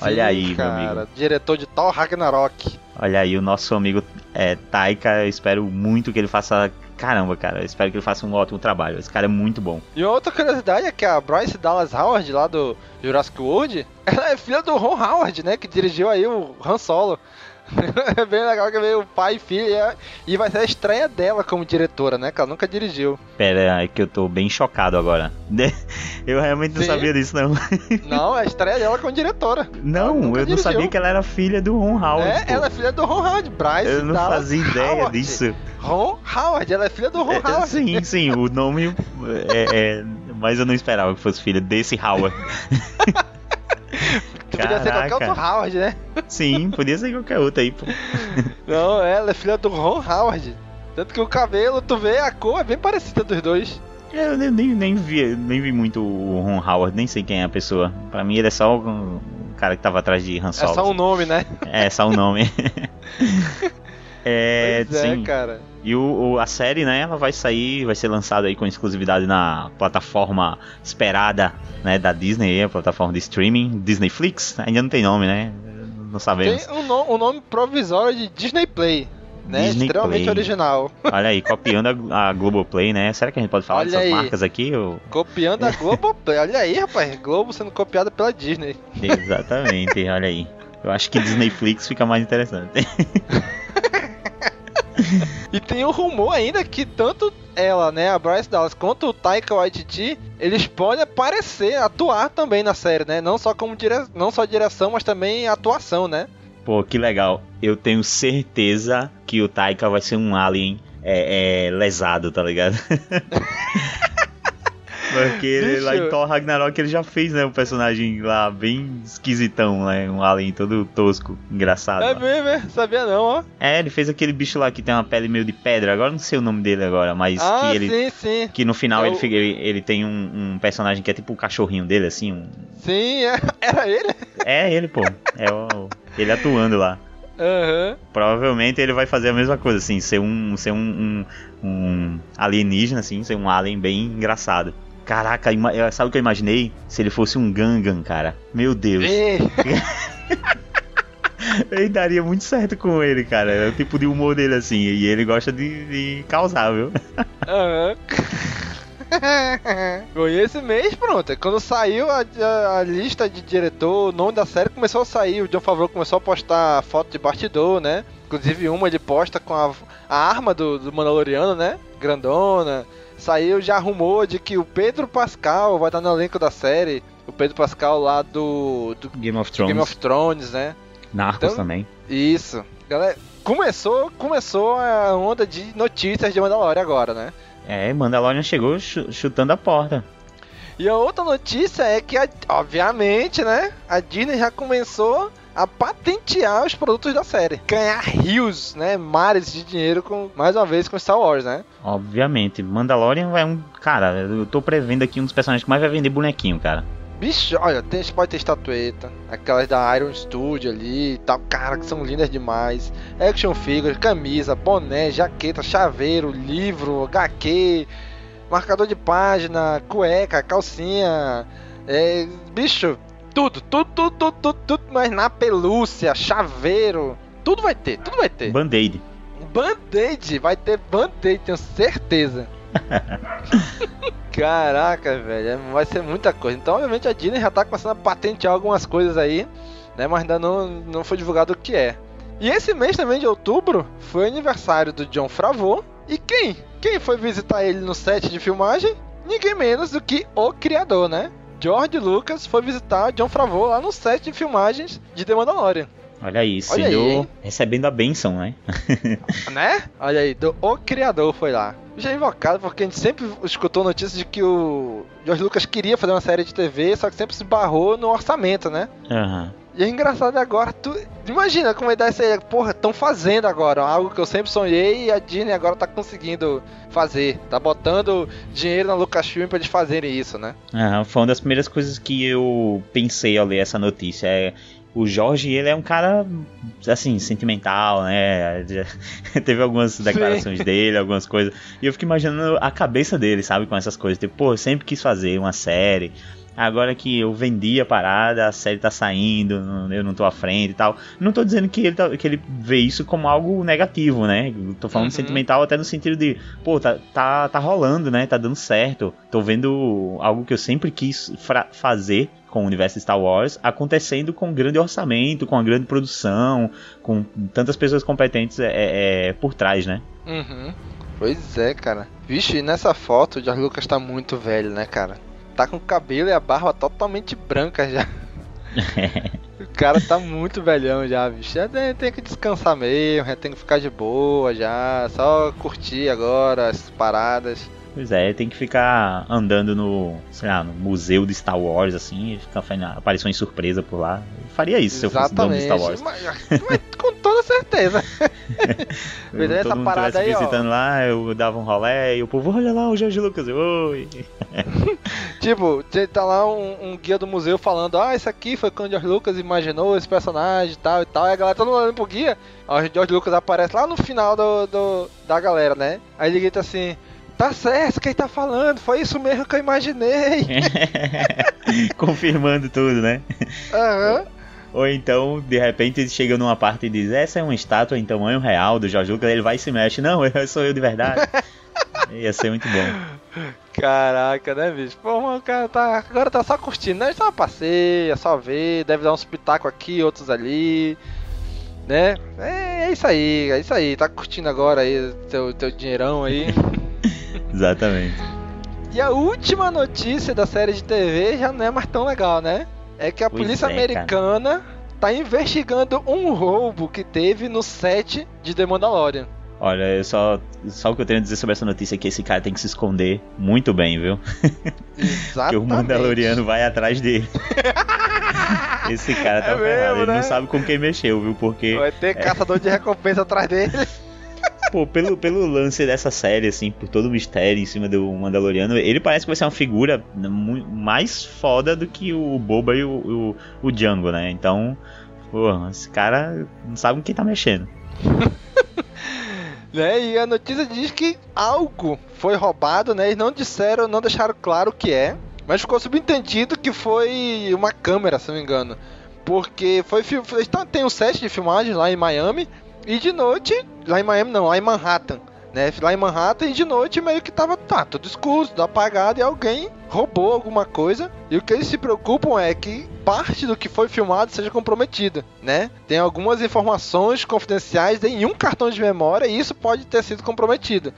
Olha aí, meu cara, amigo. Diretor de Thor Ragnarok. Olha aí, o nosso amigo é, Taika, eu espero muito que ele faça. Caramba, cara, espero que ele faça um ótimo trabalho. Esse cara é muito bom. E outra curiosidade é que a Bryce Dallas Howard, lá do Jurassic World, ela é filha do Ron Howard, né? Que dirigiu aí o Han Solo. é bem legal que veio o pai e filha e vai ser a estreia dela como diretora, né? Que ela nunca dirigiu. Pera aí que eu tô bem chocado agora. Eu realmente não Sim. sabia disso, não. Não, é a estreia dela como diretora. Não, eu não dirigiu. sabia que ela era filha do Ron Howard. é, pô. ela é filha do Ron Howard, Bryce Eu não Dallas fazia ideia Howard. disso. Ron Howard, ela é filha do Ron É, Howard. sim, sim, o nome é, é- Mas eu não esperava que fosse filha desse Howard. Tu podia ser qualquer outro Howard, né? Sim, podia ser qualquer outro aí, pô. Não, ela é filha do Ron Howard. Tanto que o cabelo, tu vê, a cor é bem parecida dos dois. Eu nem, nem, vi, nem vi muito o Ron Howard, nem sei quem é a pessoa. Pra mim ele é só o, cara que tava atrás de Han É Solo. só um nome, né? É, só o nome. é, pois é, sim. cara. E o, o- a série, né, ela vai sair, vai ser lançada aí com exclusividade na plataforma esperada, né, da Disney, a plataforma de streaming, Disney Flix, ainda não tem nome, né, não sabemos. Tem um, no- um nome provisório de Disney Play, né? Disney Extremamente Play. original. Olha aí, copiando a, a Globoplay, né, será que a gente pode falar Olha dessas aí. marcas aqui? ou- Copiando a Globoplay. Olha aí, rapaz. Globo sendo copiada pela Disney. Exatamente, olha aí. Eu acho que Disney Flix fica mais interessante. E tem o rumor ainda que tanto ela, né, a Bryce Dallas, quanto o Taika Waititi, eles podem aparecer, atuar também na série, né? Não só como dire... não só direção, mas também atuação, né? Pô, que legal. Eu tenho certeza que o Taika vai ser um alien é, é, lesado, tá ligado? Porque ele, lá em Thor Ragnarok ele já fez, né? Um personagem lá bem esquisitão, né? Um alien todo tosco, engraçado. É mesmo, é? Sabia não, ó. É, ele fez aquele bicho lá que tem uma pele meio de pedra. Agora eu não sei o nome dele agora, mas ah, que ele. sim, sim. Que no final É ele, ele, ele tem um, um personagem que é tipo o cachorrinho dele, assim. um- Sim, é- era ele. É ele, pô. É o, ele atuando lá. Aham. Provavelmente ele vai fazer a mesma coisa, assim, ser um, ser um, um, um alienígena, assim, ser um alien bem engraçado. Caraca, sabe o que eu imaginei? Se ele fosse um Gangan, cara. Meu Deus. Ele daria muito certo com ele, cara. É o tipo de humor dele, assim. E ele gosta de, de causar, viu? Aham. E esse mês, pronto, é quando saiu a, a- a lista de diretor, o nome da série começou a sair, o John Favreau começou a postar foto de bastidor, né? Inclusive uma ele posta com a, a arma do, do Mandaloriano, né? Grandona. Saiu já rumor de que o Pedro Pascal vai estar no elenco da série. O Pedro Pascal lá do, do Game of Thrones. Game of Thrones, né? Narcos Então- também. Isso. Galera, começou, começou a onda de notícias de Mandalorian agora, né? É, Mandalorian chegou chu- chutando a porta. E a outra notícia é que, a- obviamente, né? A Disney já começou a patentear os produtos da série. Ganhar rios, né? Mares de dinheiro com, mais uma vez, com Star Wars, né? Obviamente. Mandalorian é um. Cara, eu tô prevendo aqui um dos personagens que mais vai vender bonequinho, cara. Bicho, olha, tem, pode ter estatueta, aquelas da Iron Studio ali e tal, cara, que são lindas demais. Action figures, camisa, boné, jaqueta, chaveiro, livro, HQ, marcador de página, cueca, calcinha, é, bicho, tudo, tudo, tudo, tudo, tudo, tudo, mas na pelúcia, chaveiro, tudo vai ter, tudo vai ter. Band-Aid. Band-Aid, vai ter Band-Aid, tenho certeza. Caraca, velho, vai ser muita coisa. Então, obviamente, a Disney já tá começando a patentear algumas coisas aí, né? Mas ainda não, não foi divulgado o que é. E esse mês também de outubro foi aniversário do John Favreau. E quem? Quem foi visitar ele no set de filmagem? Ninguém menos do que o criador, né? George Lucas foi visitar John Favreau lá no set de filmagens de The Mandalorian. Olha aí, Olha aí, recebendo a benção, né? Né? Olha aí, do O Criador foi lá. Já é invocado porque a gente sempre escutou notícias de que o George Lucas queria fazer uma série de TV, só que sempre se barrou no orçamento, né? Aham. E é engraçado agora, tu imagina como é dar isso aí, porra, estão fazendo agora, algo que eu sempre sonhei e a Disney agora tá conseguindo fazer, tá botando dinheiro na Lucasfilm pra eles fazerem isso, né? Aham, Foi uma das primeiras coisas que eu pensei ao ler essa notícia. É, o Jorge, ele é um cara, assim, sentimental, né? Teve algumas declarações dele, algumas coisas. E eu fico imaginando a cabeça dele, sabe? Com essas coisas. Tipo, pô, eu sempre quis fazer uma série. Agora que eu vendi a parada, a série tá saindo, eu não tô à frente e tal. Não tô dizendo que ele, tá, que ele vê isso como algo negativo, né? Eu tô falando uhum. sentimental até no sentido de, pô, tá, tá, tá rolando, né? Tá dando certo. Tô vendo algo que eu sempre quis fazer com o universo Star Wars acontecendo com um grande orçamento, com uma grande produção, com tantas pessoas competentes é, é, é por trás, né? Uhum. Pois é, cara. Vixe, nessa foto o George Lucas tá muito velho, né, cara? Tá com o cabelo e a barba totalmente branca já. o cara tá muito velhão já, bicho. Já tem que descansar mesmo, já tem que ficar de boa já. Só curtir agora as paradas. Pois é, tem que ficar andando no, sei lá, no museu de Star Wars, assim, ficar fazendo aparições surpresa por lá. Eu faria isso Exatamente. se eu fosse dono de Star Wars. Mas, mas com toda certeza. Mas essa parada aí, visitando ó. lá, eu dava um rolé e o povo, olha lá o Jorge Lucas, eu, oi. tipo, tá lá um, um, guia do museu falando, ah, isso aqui foi quando o George Lucas imaginou esse personagem e tal e tal. E a galera tá olhando pro guia, ó, o George Lucas aparece lá no final do, do da galera, né? Aí ele grita assim, Tá certo, quem tá falando, foi isso mesmo que eu imaginei. Confirmando tudo, né? Aham. Uhum. Ou então, de repente, ele chega numa parte e diz: Essa é uma estátua em tamanho real do Lucas. Ele vai e se mexe: Não, eu sou eu de verdade. Ia ser muito bom. Caraca, né, bicho? Pô, o cara tá, agora tá só curtindo, né? Só passeia, só vê, deve dar uns pitacos aqui, outros ali. Né? É, é, isso aí, é isso aí. Tá curtindo agora aí teu, teu dinheirão aí. Exatamente. E a última notícia da série de TV já não é mais tão legal, né? É que a pois polícia é, americana cara. tá investigando um roubo que teve no set de The Mandalorian. Olha, eu só, só o que eu tenho a dizer sobre essa notícia é que esse cara tem que se esconder muito bem, viu? Exatamente. que o Mandaloriano vai atrás dele. esse cara tá é ferrado, mesmo, ele né? não sabe com quem mexeu, viu? Porque. Vai ter é... caçador de recompensa atrás dele. Pô, pelo, pelo lance dessa série, assim, por todo o mistério em cima do Mandaloriano, ele parece que vai ser uma figura mais foda do que o Boba e o, o, o Django, né? Então, pô, esse cara não sabe com quem tá mexendo. né? E a notícia diz que algo foi roubado, né? Eles não disseram, não deixaram claro o que é, mas ficou subentendido que foi uma câmera, se não me engano. Porque foi tem um set de filmagem lá em Miami e de noite, lá em Miami não, lá em Manhattan. Né, lá em Manhattan e de noite meio que tava tá, tudo escuro, tudo apagado e alguém roubou alguma coisa. E o que eles se preocupam é que parte do que foi filmado seja comprometida, né? Tem algumas informações confidenciais em um cartão de memória e isso pode ter sido comprometido.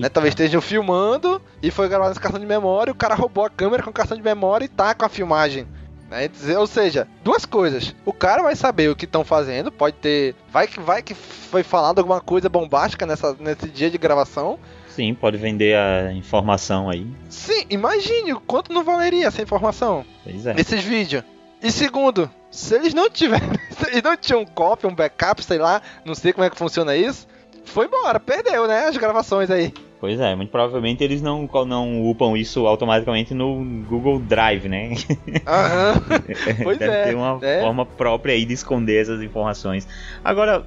Né, talvez estejam filmando e foi gravado esse cartão de memória, o cara roubou a câmera com o cartão de memória e tá com a filmagem. Né? Ou seja, duas coisas. O cara vai saber o que estão fazendo, pode ter. Vai que, vai que foi falado alguma coisa bombástica nessa, nesse dia de gravação. Sim, pode vender a informação aí. Sim, imagine o quanto não valeria essa informação. Pois é. Nesses vídeos. E segundo, se eles não tiverem. Se eles não tinham um copy, um backup, sei lá, não sei como é que funciona isso. Foi embora, perdeu, né? As gravações aí. Pois é, muito provavelmente eles não, não upam isso automaticamente no Google Drive, né? Aham. pois Deve é. ter uma é. forma própria aí de esconder essas informações. Agora,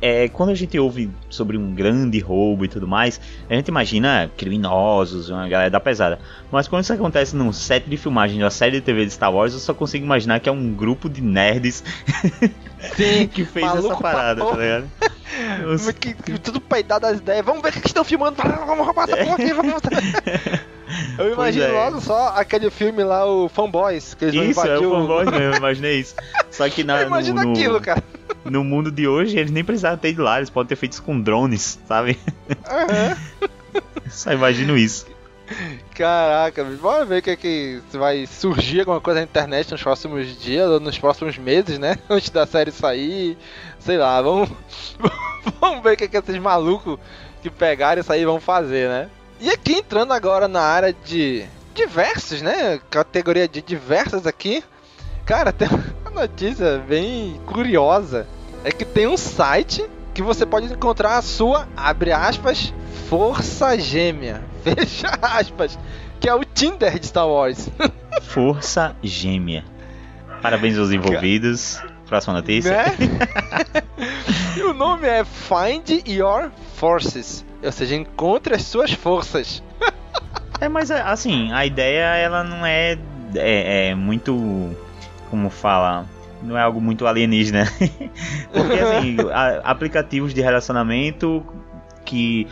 é, quando a gente ouve sobre um grande roubo e tudo mais, a gente imagina criminosos, uma galera da pesada. Mas quando isso acontece num set de filmagem de uma série de TV de Star Wars, eu só consigo imaginar que é um grupo de nerds Sim, que fez essa parada, tá ligado? Que, que, tudo peidado das ideias. Vamos ver o que estão filmando. Vamos roubar essa porra aqui. Vamos... Eu imagino é. logo só aquele filme lá, o Fanboys. Que eles isso, é o Fanboys mesmo, eu imaginei isso. Só que na, Imagina no, aquilo, cara. No mundo de hoje, eles nem precisavam ter ido lá, eles podem ter feito isso com drones, sabe? Uhum. Só imagino isso. Caraca, bora ver o que, é que vai surgir alguma coisa na internet nos próximos dias ou nos próximos meses, né? Antes da série sair. Sei lá, vamos. vamos ver o que, é que esses malucos que pegaram isso aí vão fazer, né? E aqui entrando agora na área de diversos, né? Categoria de diversas aqui. Cara, tem uma notícia bem curiosa. É que tem um site que você pode encontrar a sua, abre aspas, força gêmea. Fecha aspas. Que é o Tinder de Star Wars. Força gêmea. Parabéns aos envolvidos. Próxima notícia. Né? e o nome é Find Your Forces. Ou seja, encontre as suas forças. é, mas assim, a ideia ela não é é, é muito. Como fala? Não é algo muito alienígena. Porque assim, a- aplicativos de relacionamento que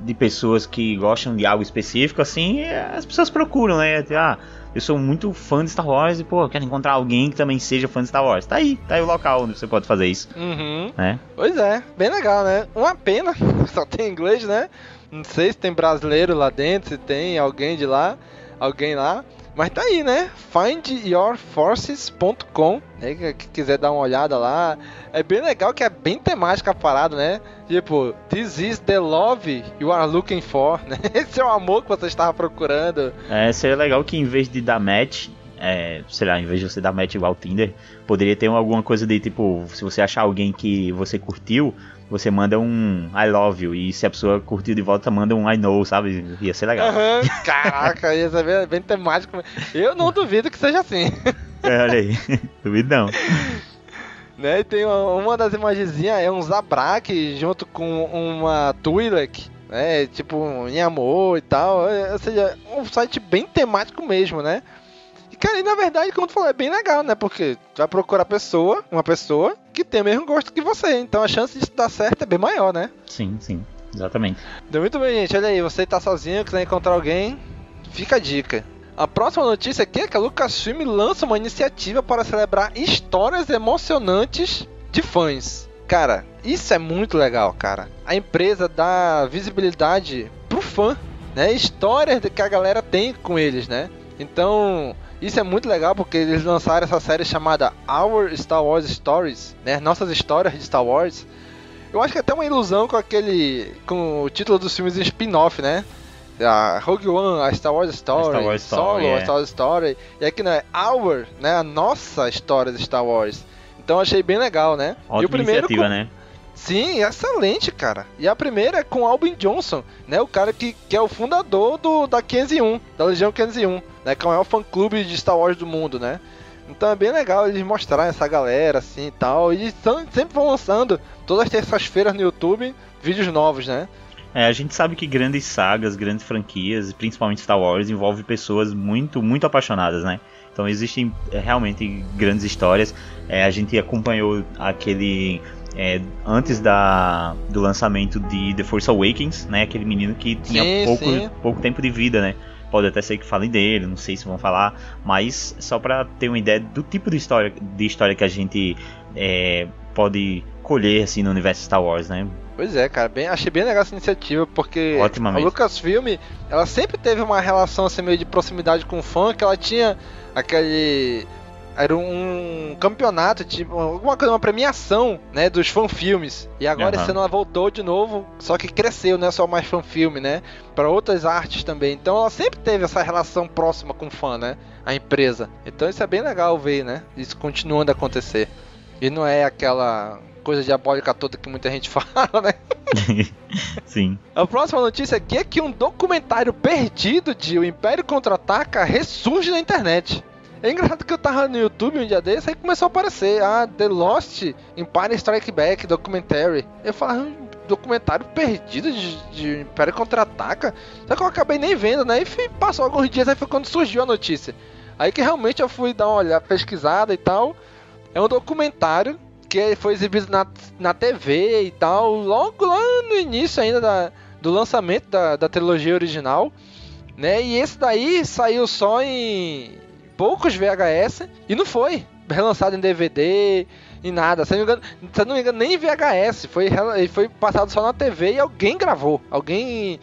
de pessoas que gostam de algo específico, assim, é, as pessoas procuram, né? Ah, eu sou muito fã de Star Wars e, pô, quero encontrar alguém que também seja fã de Star Wars. Tá aí, tá aí o local onde você pode fazer isso, Uhum. né? Pois é, bem legal, né? Uma pena, só tem inglês, né? Não sei se tem brasileiro lá dentro, se tem alguém de lá, alguém lá. Mas tá aí, né? findyourforces.com, né? Que, quiser dar uma olhada lá. É bem legal que é bem temática a parada, né? Tipo, this is the love you are looking for, né? Esse é o amor que você estava procurando. É, seria legal que em vez de dar match, é, sei lá, em vez de você dar match igual Tinder, poderia ter alguma coisa de tipo, se você achar alguém que você curtiu, você manda um I love you, e se a pessoa curtiu de volta, manda um I know, sabe? Ia ser legal. Aham, Caraca, isso é bem, bem temático. Eu não duvido que seja assim. É, olha aí, duvido não. Né, e tem uma, uma das imagenzinhas, é um Zabrak junto com uma Twi'lek, né, tipo um Yamô e tal, é, ou seja, um site bem temático mesmo, né. E cara, e na verdade, como tu falou, é bem legal, né, porque tu vai procurar pessoa, uma pessoa que tem o mesmo gosto que você, então a chance de dar certo é bem maior, né. Sim, sim, exatamente. Deu muito bem, gente, olha aí, você tá sozinho, quiser encontrar alguém, fica a dica. A próxima notícia aqui é que a Lucasfilm lança uma iniciativa para celebrar histórias emocionantes de fãs. Cara, isso é muito legal, cara. A empresa dá visibilidade pro fã, né? Histórias que a galera tem com eles, né? Então, isso é muito legal porque eles lançaram essa série chamada Our Star Wars Stories, né? Nossas histórias de Star Wars. Eu acho que é até uma ilusão com aquele. com o título dos filmes em spin-off, né? A Rogue One, a Star Wars Story, Star Wars Story, Solo, é. a Star Wars Story. E aqui não é Our, né? A nossa história de Star Wars. Então eu achei bem legal, né? e Ótima o primeiro iniciativa, com- né? Sim, excelente, cara. E a primeira é com Albin Johnson, né? O cara que, que é o fundador do, da 501, da Legião 501, né? Que é o maior fã-clube de Star Wars do mundo, né? Então é bem legal eles mostrarem essa galera assim e tal. E sempre vão lançando, todas as terças-feiras no YouTube, vídeos novos, né? É, a gente sabe que grandes sagas, grandes franquias, principalmente Star Wars, envolve pessoas muito, muito apaixonadas, né? Então existem é, realmente grandes histórias. É, a gente acompanhou aquele é, antes da, do lançamento de The Force Awakens, né? Aquele menino que tinha Sim, pouco, sim. pouco tempo de vida, né? Pode até ser que falem dele, não sei se vão falar, mas só pra ter uma ideia do tipo de história, de história que a gente é, pode colher assim no universo Star Wars, né? Pois é, cara, bem, achei bem legal essa iniciativa, porque Ótima a mesmo. Lucasfilm, ela sempre teve uma relação assim meio de proximidade com o fã, que ela tinha aquele era um campeonato, tipo, alguma coisa, uma premiação, né, dos fanfilmes. E agora Aham. esse ano ela voltou de novo, só que cresceu, não é só mais fanfilme, né, para outras artes também. Então ela sempre teve essa relação próxima com o fã, né, a empresa. Então isso é bem legal ver, né, isso continuando a acontecer. E não é aquela coisa diabólica toda que muita gente fala, né? Sim. A próxima notícia aqui é que um documentário perdido de O Império Contra-Ataca ressurge na internet. É engraçado que eu tava no YouTube um dia desse, aí começou a aparecer, ah, The Lost Empire Strike Back Documentary. Eu falava, um documentário perdido de, de Império Contra-Ataca? Só que eu acabei nem vendo, né? E passou alguns dias, aí foi quando surgiu a notícia. Aí que realmente eu fui dar uma olhada, pesquisada e tal. É um documentário que foi exibido na, na TV e tal, logo lá no início ainda da, do lançamento da, da trilogia original, né? E esse daí saiu só em poucos VHS e não foi relançado em DVD e nada. Se não engano, se não me engano nem em VHS, foi, foi passado só na TV e alguém gravou. Alguém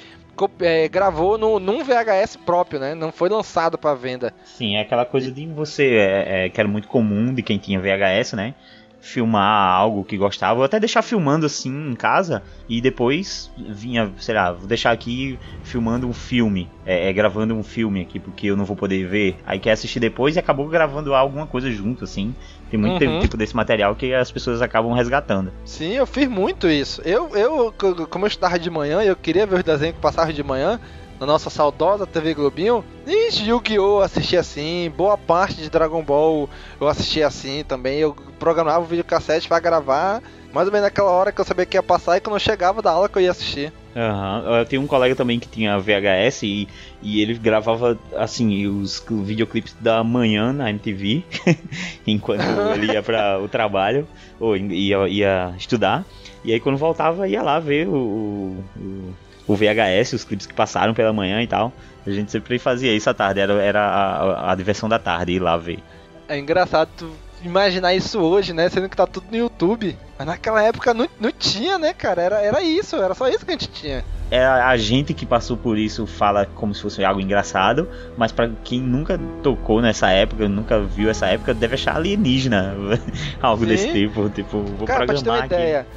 é, gravou no, num VHS próprio, né? Não foi lançado para venda. Sim, é aquela coisa de você, é, é, que era muito comum de quem tinha VHS, né? Filmar algo que gostava, ou até deixar filmando assim em casa e depois vinha, sei lá, vou deixar aqui filmando um filme, é, é, gravando um filme aqui porque eu não vou poder ver. Aí quer assistir depois e acabou gravando alguma coisa junto, assim. Tem muito Uhum. tipo desse material que as pessoas acabam resgatando. Sim, eu fiz muito isso. Eu, eu como eu estudava de manhã, eu queria ver os desenhos que passavam de manhã na nossa saudosa TV Globinho. E Yu-Gi-Oh! eu assistia assim, boa parte de Dragon Ball eu assistia assim também. Eu programava o videocassete pra gravar, mais ou menos naquela hora que eu sabia que ia passar e quando eu chegava da aula que eu ia assistir. Uhum. Eu tenho um colega também que tinha VHS e, e ele gravava assim os videoclipes da manhã na MTV enquanto ele ia para o trabalho ou ia, ia estudar. E aí quando voltava ia lá ver o, o VHS, os clipes que passaram pela manhã e tal. A gente sempre fazia isso à tarde, era, era a, a, a diversão da tarde ir lá ver. É engraçado tu imaginar isso hoje, né? Sendo que tá tudo no YouTube. Mas naquela época não, não tinha, né, cara? Era, era isso, era só isso que a gente tinha. É a gente que passou por isso fala como se fosse algo engraçado, mas para quem nunca tocou nessa época, nunca viu essa época, deve achar alienígena algo Sim. desse tipo, tipo, vou cara, programar pra te ter uma aqui. ideia,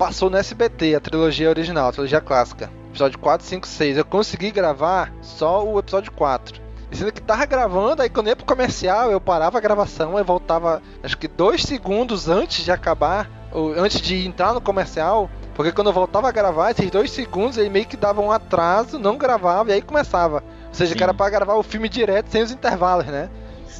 passou no SBT a trilogia original, a trilogia clássica, episódio 4, 5, 6. Eu consegui gravar só o episódio 4. Sendo que tava gravando, aí quando ia pro comercial, eu parava a gravação e voltava, acho que dois segundos antes de acabar, ou antes de entrar no comercial, porque quando eu voltava a gravar, esses dois segundos ele meio que dava um atraso, não gravava e aí começava. Ou seja, sim. que era pra gravar o filme direto sem os intervalos, né?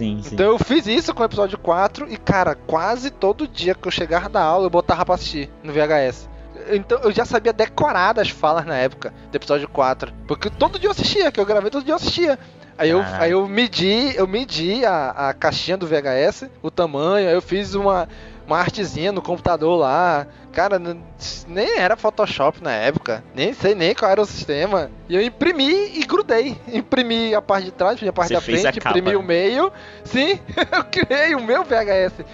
Sim, sim. Então eu fiz isso com o episódio 4 e, cara, quase todo dia que eu chegava da aula eu botava pra assistir no VHS. Então eu já sabia decorar as falas na época do episódio 4. Porque todo dia eu assistia, que eu gravei todo dia eu assistia. Aí eu, aí eu medi, eu medi a, a caixinha do VHS, o tamanho, aí eu fiz uma, uma artezinha no computador lá. Cara, nem era Photoshop na época, nem sei nem qual era o sistema. E eu imprimi e grudei. Imprimi a parte de trás, a parte Você da frente, imprimi o meio. Sim, eu criei o meu VHS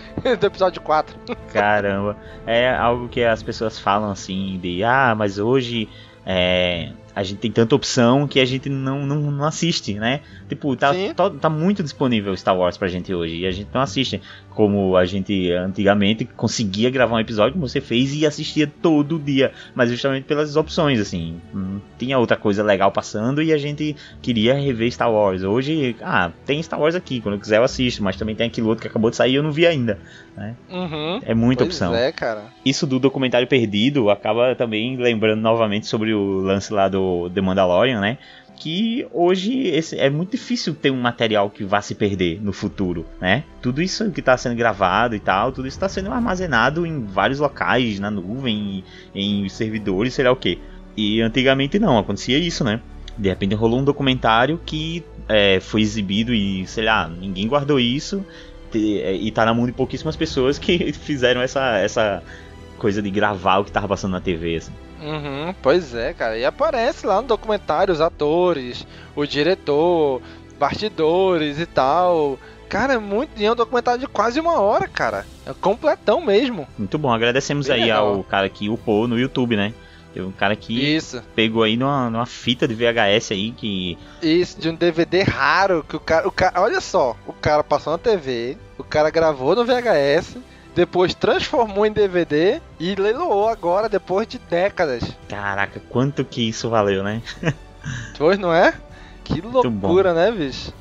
do episódio 4. Caramba, é algo que as pessoas falam assim de, ah, mas hoje é, a gente tem tanta opção que a gente não, não, não assiste, né? Tipo, tá, tá, tá, muito disponível Star Wars pra gente hoje e a gente não assiste como a gente antigamente conseguia gravar um episódio como você fez e assistia todo dia, mas justamente pelas opções, assim. Não tinha outra coisa legal passando e a gente queria rever Star Wars. Hoje, ah, tem Star Wars aqui, quando eu quiser eu assisto, mas também tem aquilo outro que acabou de sair e eu não vi ainda, né? Uhum. É muita pois opção. É, cara. Isso do documentário perdido acaba também lembrando novamente sobre o lance lá do The Mandalorian, né? Que hoje esse, é muito difícil ter um material que vá se perder no futuro, né? Tudo isso que está sendo gravado e tal, tudo isso está sendo armazenado em vários locais, na nuvem, em servidores, sei lá o que. E antigamente não, acontecia isso, né? De repente rolou um documentário que é, foi exibido e, sei lá, ninguém guardou isso e tá na mão de pouquíssimas pessoas que fizeram essa, essa coisa de gravar o que tava passando na TV, assim. Uhum, pois é, cara. E aparece lá no documentário os atores, o diretor, bastidores e tal. Cara, é muito. E é um documentário de quase uma hora, cara. É completão mesmo. Muito bom. Agradecemos Bem aí legal. ao cara que upou no YouTube, né? Teve um cara que Isso. pegou aí numa, numa fita de VHS aí que. Isso, de um DVD raro que o cara, o cara. Olha só, o cara passou na TV, o cara gravou no VHS depois transformou em DVD e leiloou agora depois de décadas. Caraca, quanto que isso valeu, né? pois não é? Que loucura, né, bicho?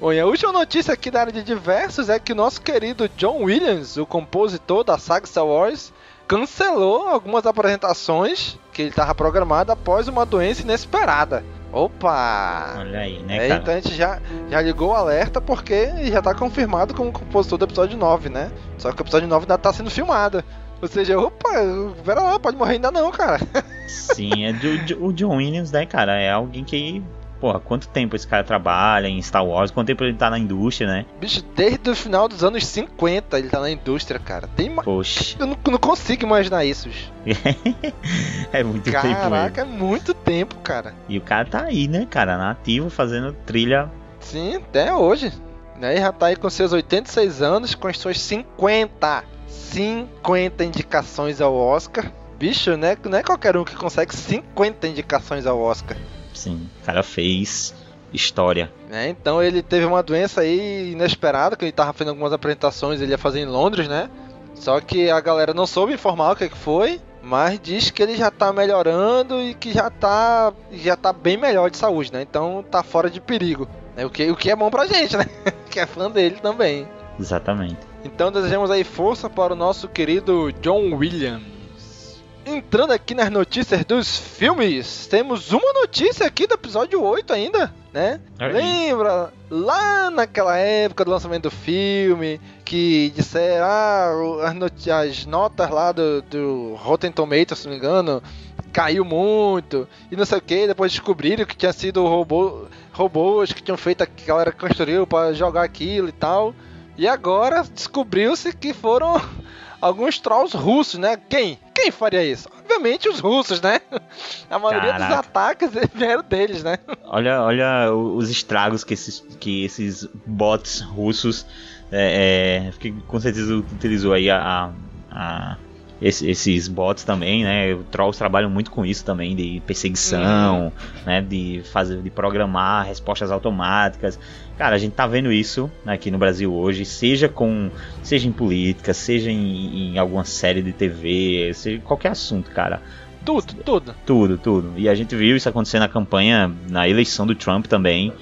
Bom, e a última notícia aqui da área de diversos é que o nosso querido John Williams, o compositor da saga Star Wars, cancelou algumas apresentações que ele estava programado após uma doença inesperada. Opa! Olha aí, né, é, cara? Então a gente já, já ligou o alerta porque já tá confirmado como compositor do episódio 9, né? Só que o episódio 9 ainda tá sendo filmado. Ou seja, opa, pera lá, pode morrer ainda não, cara. Sim, é do, o John Williams, né, cara? É alguém que porra, quanto tempo esse cara trabalha em Star Wars, quanto tempo ele tá na indústria, né? Bicho, desde o final dos anos 50 ele tá na indústria, cara. Tem Poxa. Eu não, não consigo imaginar isso. é muito Caraca, tempo. Caraca, é muito tempo, cara. E o cara tá aí, né, cara, nativo, fazendo trilha. Sim, até hoje. Né? Já tá aí com seus 86 anos, com as suas 50, 50 indicações ao Oscar. Bicho, né? Não é qualquer um que consegue 50 indicações ao Oscar. Sim, o cara fez história. É, então ele teve uma doença aí inesperada, que ele tava fazendo algumas apresentações, ele ia fazer em Londres, né? Só que a galera não soube informar o que, que foi, mas diz que ele já tá melhorando e que já tá, já tá bem melhor de saúde, né? Então tá fora de perigo. Né? O, que, o que é bom pra gente, né? que é fã dele também. Exatamente. Então desejamos aí força para o nosso querido John Williams. Entrando aqui nas notícias dos filmes, temos uma notícia aqui do episódio 8 ainda, né? Aí. Lembra lá naquela época do lançamento do filme que disseram ah, as, as notas lá do, do Rotten Tomatoes, se não me engano, caiu muito e não sei o que, depois descobriram que tinha sido robô, robôs que tinham feito, que a galera construiu pra jogar aquilo e tal. E agora descobriu-se que foram alguns trolls russos, né? Quem? Quem faria isso? Obviamente os russos, né? A maioria dos Caraca. ataques vieram deles, né? Olha, olha os estragos que esses, que esses bots russos é, é, que com certeza utilizou aí a, a- a- esse- esses bots também, né? Os trolls trabalham muito com isso também de perseguição, né? De fazer, de programar respostas automáticas. Cara, a gente tá vendo isso aqui no Brasil hoje, seja com, seja em política, seja em, em alguma série de TV, seja qualquer assunto, cara. Tudo, tudo. Tudo, tudo. E a gente viu isso acontecer na campanha, na eleição do Trump também.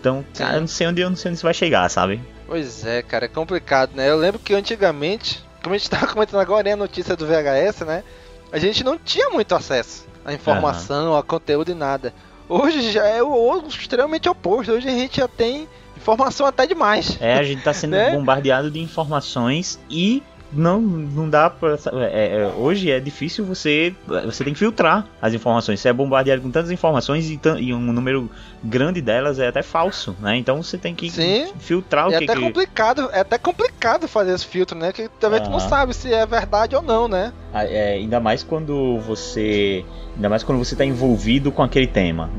Então, cara, eu não sei onde eu não sei onde isso vai chegar, sabe? Pois é, cara, é complicado, né? Eu lembro que antigamente, como a gente tava comentando agora, né, a notícia do VHS, né? A gente não tinha muito acesso à informação, a conteúdo e nada. Hoje já é o extremamente oposto. Hoje a gente já tem informação até demais. É, a gente tá sendo Né? bombardeado de informações e não, não dá pra. é, é, hoje é difícil você. Você tem que filtrar as informações. Você é bombardeado com tantas informações e, e um número grande delas é até falso, né? Então você tem que Sim. filtrar o é que. até que- complicado, é até complicado fazer esse filtro, né? Que também tu não sabe se é verdade ou não, né? Ah, é, ainda mais quando você ainda mais quando você está envolvido com aquele tema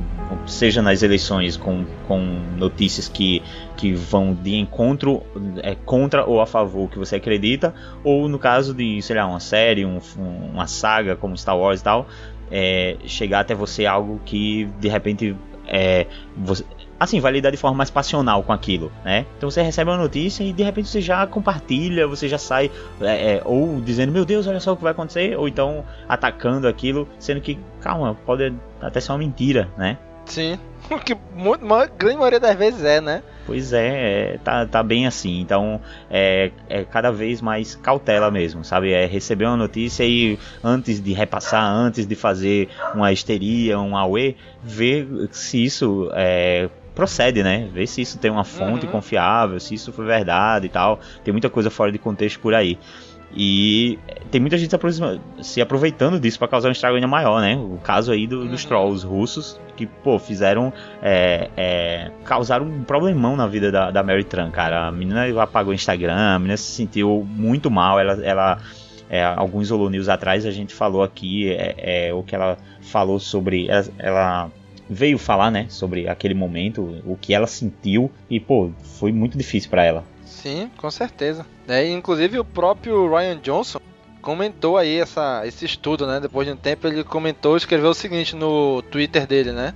seja nas eleições com, com notícias que, que vão de encontro é, contra ou a favor que você acredita ou no caso de sei lá uma série um- um- uma saga como Star Wars e tal é, chegar até você algo que de repente é, você, assim, vai lidar de forma mais passional com aquilo, né? Então você recebe uma notícia e de repente você já compartilha, você já sai é, é, ou dizendo, meu Deus, olha só o que vai acontecer, ou então atacando aquilo, sendo que, calma, pode até ser uma mentira, né? Sim. O que muito, grande maioria das vezes é, né? Pois é, é, tá, tá bem assim. Então é, é cada vez mais cautela mesmo, sabe? É receber uma notícia e antes de repassar, antes de fazer uma histeria, um auê, ver se isso é, procede, né? Ver se isso tem uma fonte Uhum. confiável, se isso foi verdade e tal. Tem muita coisa fora de contexto por aí. E tem muita gente se aproveitando disso para causar um estrago ainda maior, né? O caso aí do- dos Uhum. trolls russos que, pô, fizeram. É, é, causaram um problemão na vida da, da Mary Tran, cara. A menina apagou o Instagram, a menina se sentiu muito mal. Ela. ela é, alguns Holo News atrás a gente falou aqui é, é, o que ela falou sobre. Ela, ela veio falar, né? Sobre aquele momento, o que ela sentiu. E, pô, foi muito difícil para ela. Sim, com certeza. É, inclusive o próprio Ryan Johnson comentou aí essa, esse estudo, né? Depois de um tempo ele comentou, escreveu o seguinte no Twitter dele, né?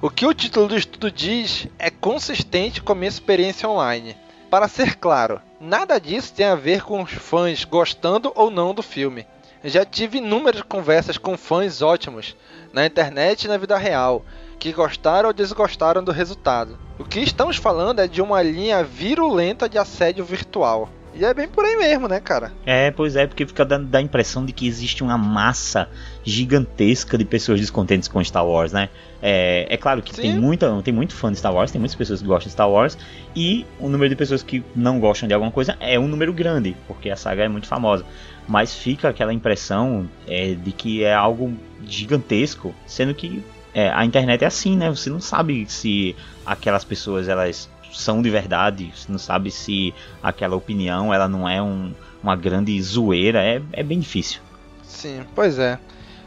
O que o título do estudo diz é consistente com a minha experiência online. Para ser claro, nada disso tem a ver com os fãs gostando ou não do filme. Já tive inúmeras conversas com fãs ótimos, na internet e na vida real, que gostaram ou desgostaram do resultado. O que estamos falando é de uma linha virulenta de assédio virtual. E é bem por aí mesmo, né, cara? É, pois é, porque fica dando a impressão de que existe uma massa gigantesca de pessoas descontentes com Star Wars, né? É, é claro que Sim. tem, muita, tem muito fã de Star Wars, tem muitas pessoas que gostam de Star Wars, e o número de pessoas que não gostam de alguma coisa é um número grande, porque a saga é muito famosa. Mas fica aquela impressão é, de que é algo gigantesco, sendo que é, a internet é assim, né? Você não sabe se aquelas pessoas elas são de verdade, você não sabe se aquela opinião ela não é um, uma grande zoeira, é, é bem difícil. Sim, pois é.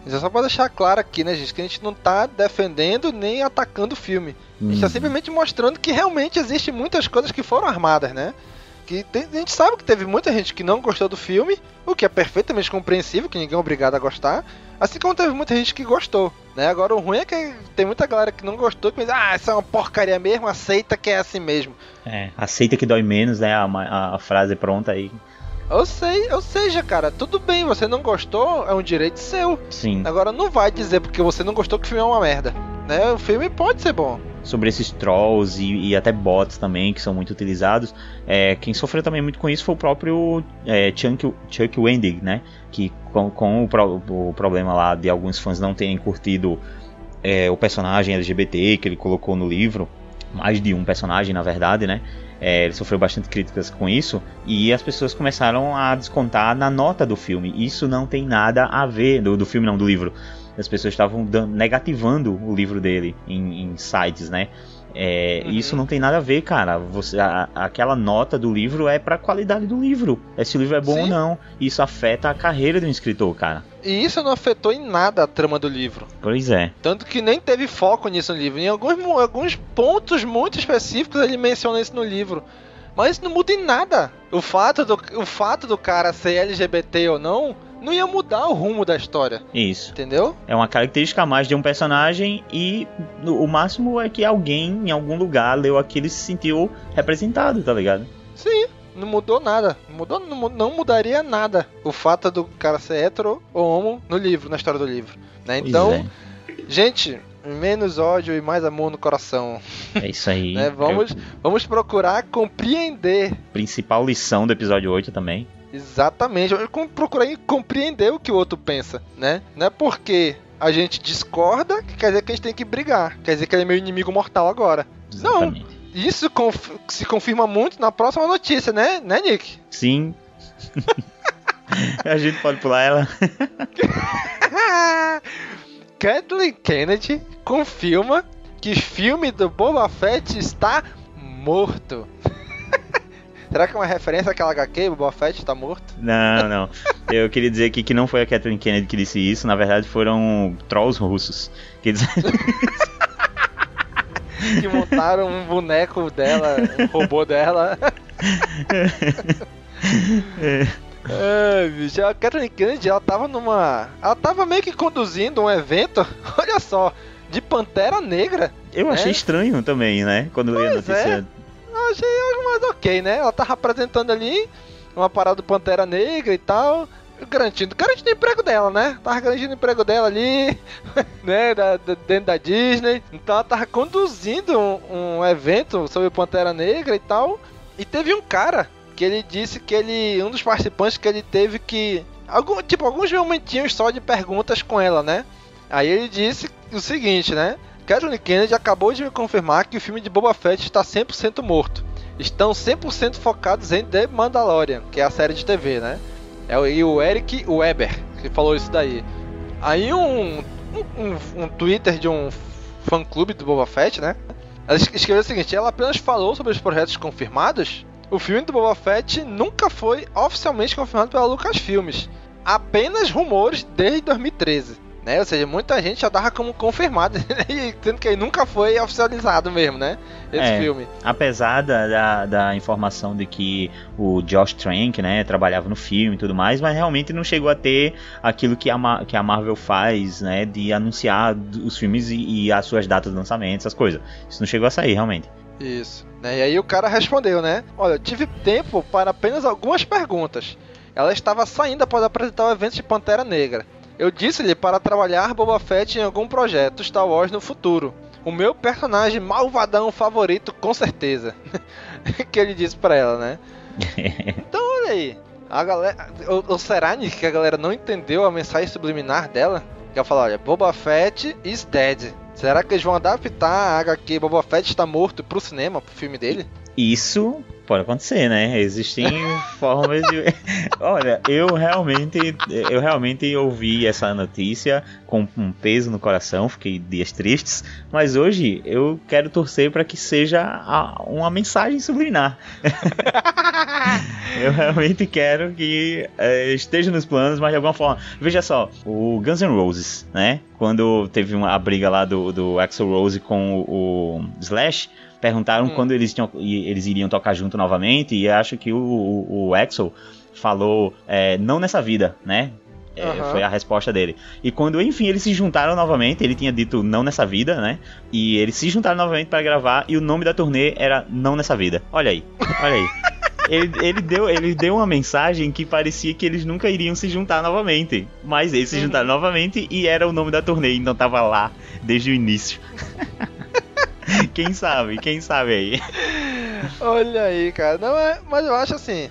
Isso é só pra deixar claro aqui, né, gente, que a gente não tá defendendo nem atacando o filme. A gente tá Hum. simplesmente mostrando que realmente existem muitas coisas que foram armadas, né? Que tem- a gente sabe que teve muita gente que não gostou do filme, o que é perfeitamente compreensível, que ninguém é obrigado a gostar. Assim como teve muita gente que gostou, né? Agora o ruim é que tem muita galera que não gostou, que diz, ah, essa é uma porcaria mesmo, aceita que é assim mesmo. É, aceita que dói menos, né? A, a- a frase pronta aí. Eu sei, ou seja, cara, tudo bem, você não gostou, é um direito seu. Sim. Agora não vai dizer porque você não gostou que o filme é uma merda. Né? O filme pode ser bom. Sobre esses trolls e, e, até bots também, que são muito utilizados. É, quem sofreu também muito com isso foi o próprio é, Chuck, Chuck Wendig, né? Que com, com o, pro, o, problema lá de alguns fãs não terem curtido é, o personagem LGBT que ele colocou no livro, mais de um personagem na verdade, né? É, ele sofreu bastante críticas com isso e as pessoas começaram a descontar na nota do filme. Isso não tem nada a ver do, do filme, não do livro. As pessoas estavam negativando o livro dele em, em sites, né? É, uhum. Isso não tem nada a ver, cara. Você, a, aquela nota do livro é pra qualidade do livro. É se o livro é bom Sim. ou não. Isso afeta a carreira um escritor, cara. E isso não afetou em nada a trama do livro. Pois é. Tanto que nem teve foco nisso no livro. Em alguns, alguns pontos muito específicos ele menciona isso no livro. Mas isso não muda em nada. O fato do, o fato do cara ser LGBT ou não não ia mudar o rumo da história. Isso. Entendeu? É uma característica a mais de um personagem e o máximo é que alguém em algum lugar leu aquilo e se sentiu representado, tá ligado? Sim. Não mudou nada. Não, mudou, não, não mudaria nada o fato do cara ser hétero ou homo no livro, na história do livro. Né? Então, é. gente, menos ódio e mais amor no coração. É isso aí. né? vamos, Eu... vamos procurar compreender. Principal lição do episódio 8 também. Exatamente. Eu procurei compreender o que o outro pensa, né? Não é porque a gente discorda que quer dizer que a gente tem que brigar. Quer dizer que ele é meu inimigo mortal agora. Exatamente. Não. Isso conf se confirma muito na próxima notícia, né, né Nick? Sim. a gente pode pular ela. Kathleen Kennedy confirma que filme do Boba Fett está morto. Será que é uma referência àquela HQ, o Boba Fett tá morto? Não, não. Eu queria dizer aqui que não foi a Kathleen Kennedy que disse isso, na verdade foram trolls russos que disseram que montaram um boneco dela, um robô dela. é. É, bicho, a Kathleen Kennedy, ela tava numa. Ela tava meio que conduzindo um evento, olha só, de Pantera Negra. Eu né? achei estranho também, né? Quando eu li a notícia. É achei mais ok, né? Ela tava apresentando ali uma parada do Pantera Negra e tal. Garantindo, garantindo o emprego dela, né? Tava garantindo o emprego dela ali, né? Da, da, dentro da Disney. Então ela tava conduzindo um, um evento sobre o Pantera Negra e tal. E teve um cara que ele disse que ele. Um dos participantes que ele teve que. Algum, tipo, alguns momentinhos só de perguntas com ela, né? Aí ele disse o seguinte, né? Kathleen Kennedy acabou de me confirmar que o filme de Boba Fett está 100% morto. Estão 100% focados em The Mandalorian, que é a série de TV, né? É o, e o Eric Weber que falou isso daí. Aí um, um, um Twitter de um fã-clube do Boba Fett, né? Ela escreveu o seguinte: ela apenas falou sobre os projetos confirmados. O filme do Boba Fett nunca foi oficialmente confirmado pela Lucasfilmes. Apenas rumores desde 2013 né? Ou seja, muita gente já dava como confirmado, sendo que ele nunca foi oficializado mesmo, né? Esse é, filme. Apesar da, da, da, informação de que o Josh Trank, né, trabalhava no filme e tudo mais, mas realmente não chegou a ter aquilo que a, que a Marvel faz, né, de anunciar os filmes e, e as suas datas de lançamento, essas coisas. Isso não chegou a sair, realmente. Isso. Né? E aí o cara respondeu, né? Olha, tive tempo para apenas algumas perguntas. Ela estava saindo após apresentar o evento de Pantera Negra. Eu disse-lhe para trabalhar Boba Fett em algum projeto Star Wars no futuro. O meu personagem malvadão favorito, com certeza. que ele disse para ela, né? então, olha aí. A galera. Ou, será que a galera não entendeu a mensagem subliminar dela? Que ela fala, olha, Boba Fett is dead. Será que eles vão adaptar a HQ Boba Fett está morto pro cinema, pro filme dele? Isso pode acontecer, né? Existem formas de. Olha, eu realmente, eu realmente ouvi essa notícia com um peso no coração, fiquei dias tristes, mas hoje eu quero torcer para que seja uma mensagem subliminar. eu realmente quero que é, esteja nos planos, mas de alguma forma. Veja só, o Guns N' Roses, né? Quando teve uma, a briga lá do, do Axel Rose com o, o Slash perguntaram hum. quando eles, tinham, eles iriam tocar junto novamente, e acho que o, o, o Axel falou, é, não nessa vida, né? É, uhum. Foi a resposta dele. E quando, enfim, eles se juntaram novamente, ele tinha dito não nessa vida, né? E eles se juntaram novamente para gravar, e o nome da turnê era Não Nessa Vida. Olha aí, olha aí. ele, ele, deu, ele deu uma mensagem que parecia que eles nunca iriam se juntar novamente. Mas eles se uhum. juntaram novamente e era o nome da turnê, então tava lá desde o início. quem sabe, quem sabe aí. Olha aí, cara. Não, é, mas eu acho assim,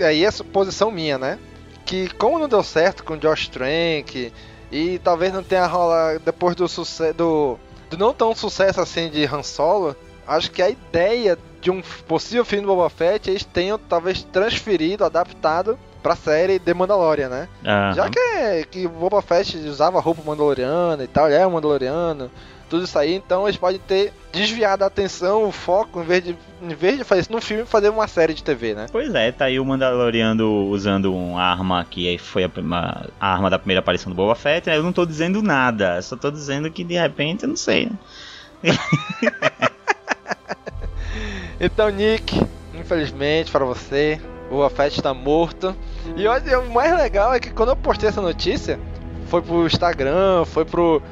aí é suposição minha, né? Que como não deu certo com Josh Trank e talvez não tenha rola depois do sucesso do, do não tão sucesso assim de Han Solo, acho que a ideia de um possível filme do Boba Fett eles tenham talvez transferido, adaptado pra série The Mandalorian, né? Aham. Já que, que o Boba Fett usava roupa mandaloriana e tal, ele é um mandaloriano, tudo isso aí, então eles podem ter desviado a atenção, o foco, em vez de, em vez de fazer isso num filme, fazer uma série de TV, né? Pois é, tá aí o Mandaloriano usando uma arma que foi a, prima- a arma da primeira aparição do Boba Fett. né? Eu não tô dizendo nada, só tô dizendo que de repente, eu não sei. né? Então, Nick, infelizmente para você, o Boba Fett tá morto. E olha, o mais legal é que quando eu postei essa notícia, foi pro Instagram, foi pro.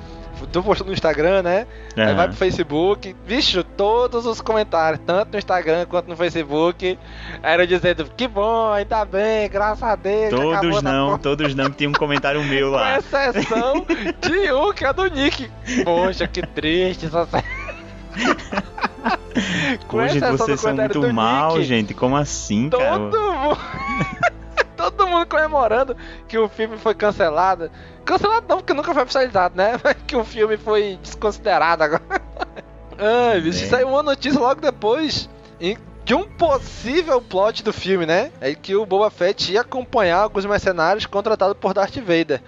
Tu postou no Instagram, né? Aí Aham. vai pro Facebook, bicho, todos os comentários, tanto no Instagram quanto no Facebook, eram dizendo que bom, ainda bem, graças a Deus. Todos não, porra." todos não, que tinha um comentário meu Com lá. exceção de um que é do Nick. Poxa, que triste essa. Com Pô, gente, vocês são muito mal, Nick, gente. Como assim, cara? Todo mundo. Todo mundo comemorando que o filme foi cancelado. Cancelado não, porque nunca foi oficializado, né? Mas que o filme foi desconsiderado agora. Ai, bicho, É. saiu uma notícia logo depois em- de um possível plot do filme, né? É que o Boba Fett ia acompanhar alguns mercenários contratados por Darth Vader.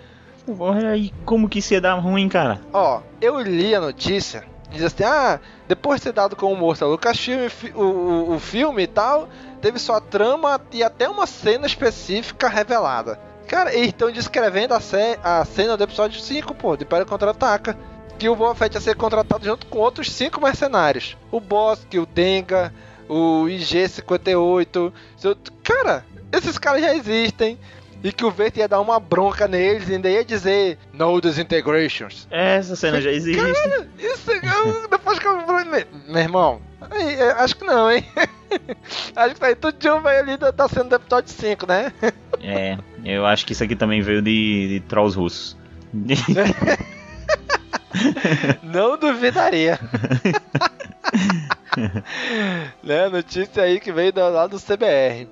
Olha aí, como que isso ia dar ruim, cara? Ó, eu li a notícia, diz assim, ah, depois de ser dado como morto a Lucasfilm, fi- o, o, o filme e tal, teve sua trama e até uma cena específica revelada. Cara, eles estão descrevendo a, a cena do episódio 5, pô, de Império Contra-Ataca. Que o Boba Fett ia ser contratado junto com outros cinco mercenários. O Bossk, o Denga, o IG-58. seu- Cara, esses caras já existem. E que o Vader ia dar uma bronca neles e ainda ia dizer No Disintegrations. Essa cena já existe. Isso, eu, depois que eu falei, meu, irmão, aí, é, acho que não, hein? acho que tá aí tudo de um veio ali da, da cena do episódio 5, né? É, eu acho que isso aqui também veio de, de trolls russos. Não duvidaria. né, notícia aí que veio lá do CBR.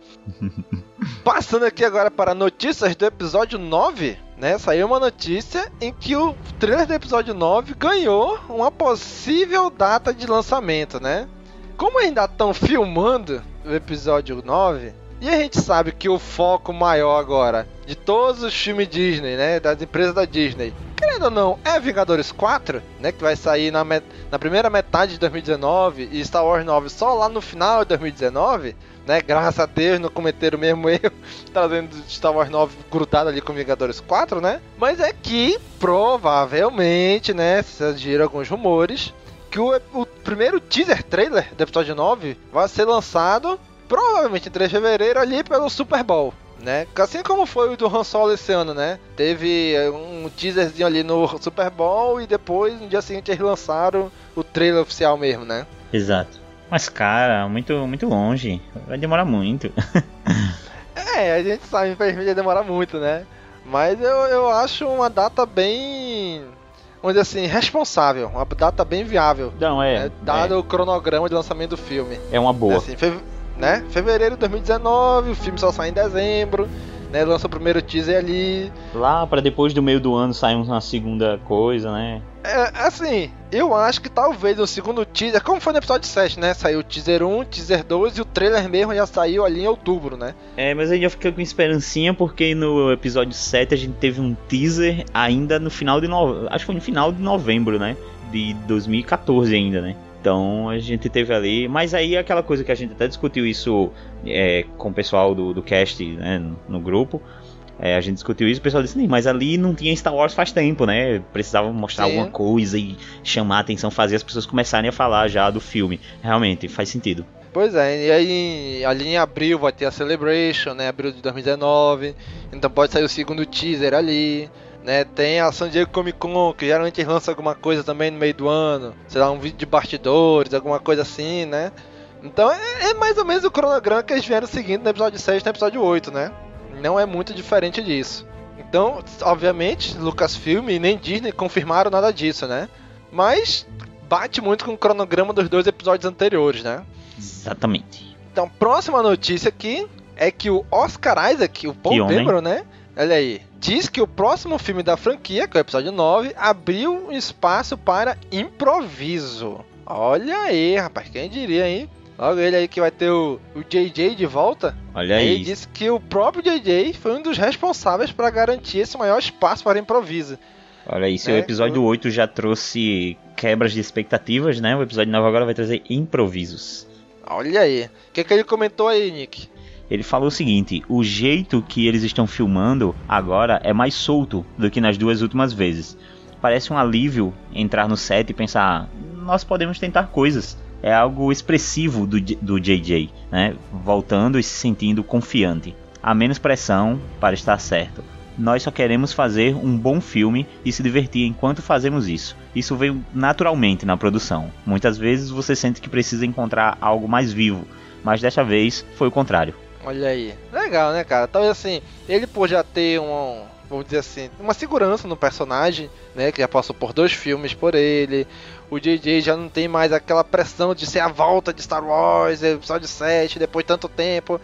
Passando aqui agora para notícias do episódio 9, né? Saiu uma notícia em que o trailer do episódio 9 ganhou uma possível data de lançamento, né? Como ainda estão filmando o episódio 9, e a gente sabe que o foco maior agora de todos os filmes Disney, né? Das empresas da Disney, querendo ou não, é Vingadores 4, né? Que vai sair na, met- na primeira metade de 2019 e Star Wars 9 só lá no final de 2019, né? Graças a Deus não cometeram o mesmo erro trazendo Star Wars 9 grudado ali com Vingadores 4, né? Mas é que provavelmente, né? Surgiram alguns rumores que o, o primeiro teaser trailer do episódio 9 vai ser lançado provavelmente em 3 de fevereiro ali pelo Super Bowl. Né? Assim como foi o do Han Solo esse ano, né? Teve eh, um teaserzinho ali no Super Bowl e depois no dia seguinte eles lançaram o trailer oficial mesmo, né? Exato. Mas, cara, muito, muito longe. Vai demorar muito. É, a gente sabe, infelizmente vai demorar muito, né? Mas eu, eu acho uma data bem. Vamos dizer assim, responsável, uma data bem viável. Não, é. né? Dado o cronograma de lançamento do filme. É, é uma boa. Assim, fe- né? Fevereiro de 2019, o filme só sai em dezembro, né? Lança o primeiro teaser ali. Lá pra depois do meio do ano sair uma segunda coisa, né? É, assim, eu acho que talvez o segundo teaser, como foi no episódio 7, né? Saiu o teaser 1, teaser 2 e o trailer mesmo já saiu ali em outubro, né? É, mas aí eu fiquei com esperancinha porque no episódio 7 a gente teve um teaser ainda no final de novembro. Acho que foi no final de novembro, né? De 2014 ainda, né? Então a gente teve ali. Mas aí é aquela coisa que a gente até discutiu isso é, com o pessoal do, do cast né, no, no grupo. É, a gente discutiu isso, o pessoal disse, "Sim, mas ali não tinha Star Wars faz tempo, né? Precisava mostrar Sim. alguma coisa e chamar a atenção, fazer as pessoas começarem a falar já do filme. Realmente, faz sentido. Pois é, e aí ali em abril vai ter a Celebration, né? Abril de 2019. Então pode sair o segundo teaser ali. Né, tem a San Diego Comic Con, que geralmente lança alguma coisa também no meio do ano. Sei lá, um vídeo de bastidores, alguma coisa assim, né? Então é, é mais ou menos o cronograma que eles vieram seguindo no episódio 6 e no episódio 8, né? Não é muito diferente disso. Então, obviamente, Lucasfilm e nem Disney confirmaram nada disso, né? Mas bate muito com o cronograma dos dois episódios anteriores, né? Exatamente. Então, próxima notícia aqui é que o Oscar Isaac, o Paul Dameron, né? Olha aí. Diz que o próximo filme da franquia, que é o episódio 9, abriu um espaço para improviso. Olha aí, rapaz, quem diria, hein? Logo ele aí que vai ter o, o JJ de volta. Olha aí. Ele disse que o próprio JJ foi um dos responsáveis para garantir esse maior espaço para improviso. Olha aí, se é, o episódio eu... 8 já trouxe quebras de expectativas, né? O episódio 9 agora vai trazer improvisos. Olha aí. O que, que ele comentou aí, Nick? Ele falou o seguinte: o jeito que eles estão filmando agora é mais solto do que nas duas últimas vezes. Parece um alívio entrar no set e pensar: nós podemos tentar coisas. É algo expressivo do, do JJ, né? Voltando e se sentindo confiante. Há menos pressão para estar certo. Nós só queremos fazer um bom filme e se divertir enquanto fazemos isso. Isso veio naturalmente na produção. Muitas vezes você sente que precisa encontrar algo mais vivo, mas desta vez foi o contrário. Olha aí. Legal, né, cara? Talvez assim, ele por já ter um, vamos dizer assim, uma segurança no personagem, né, que já passou por dois filmes por ele. O JJ já não tem mais aquela pressão de ser a volta de Star Wars, episódio 7, depois de tanto tempo.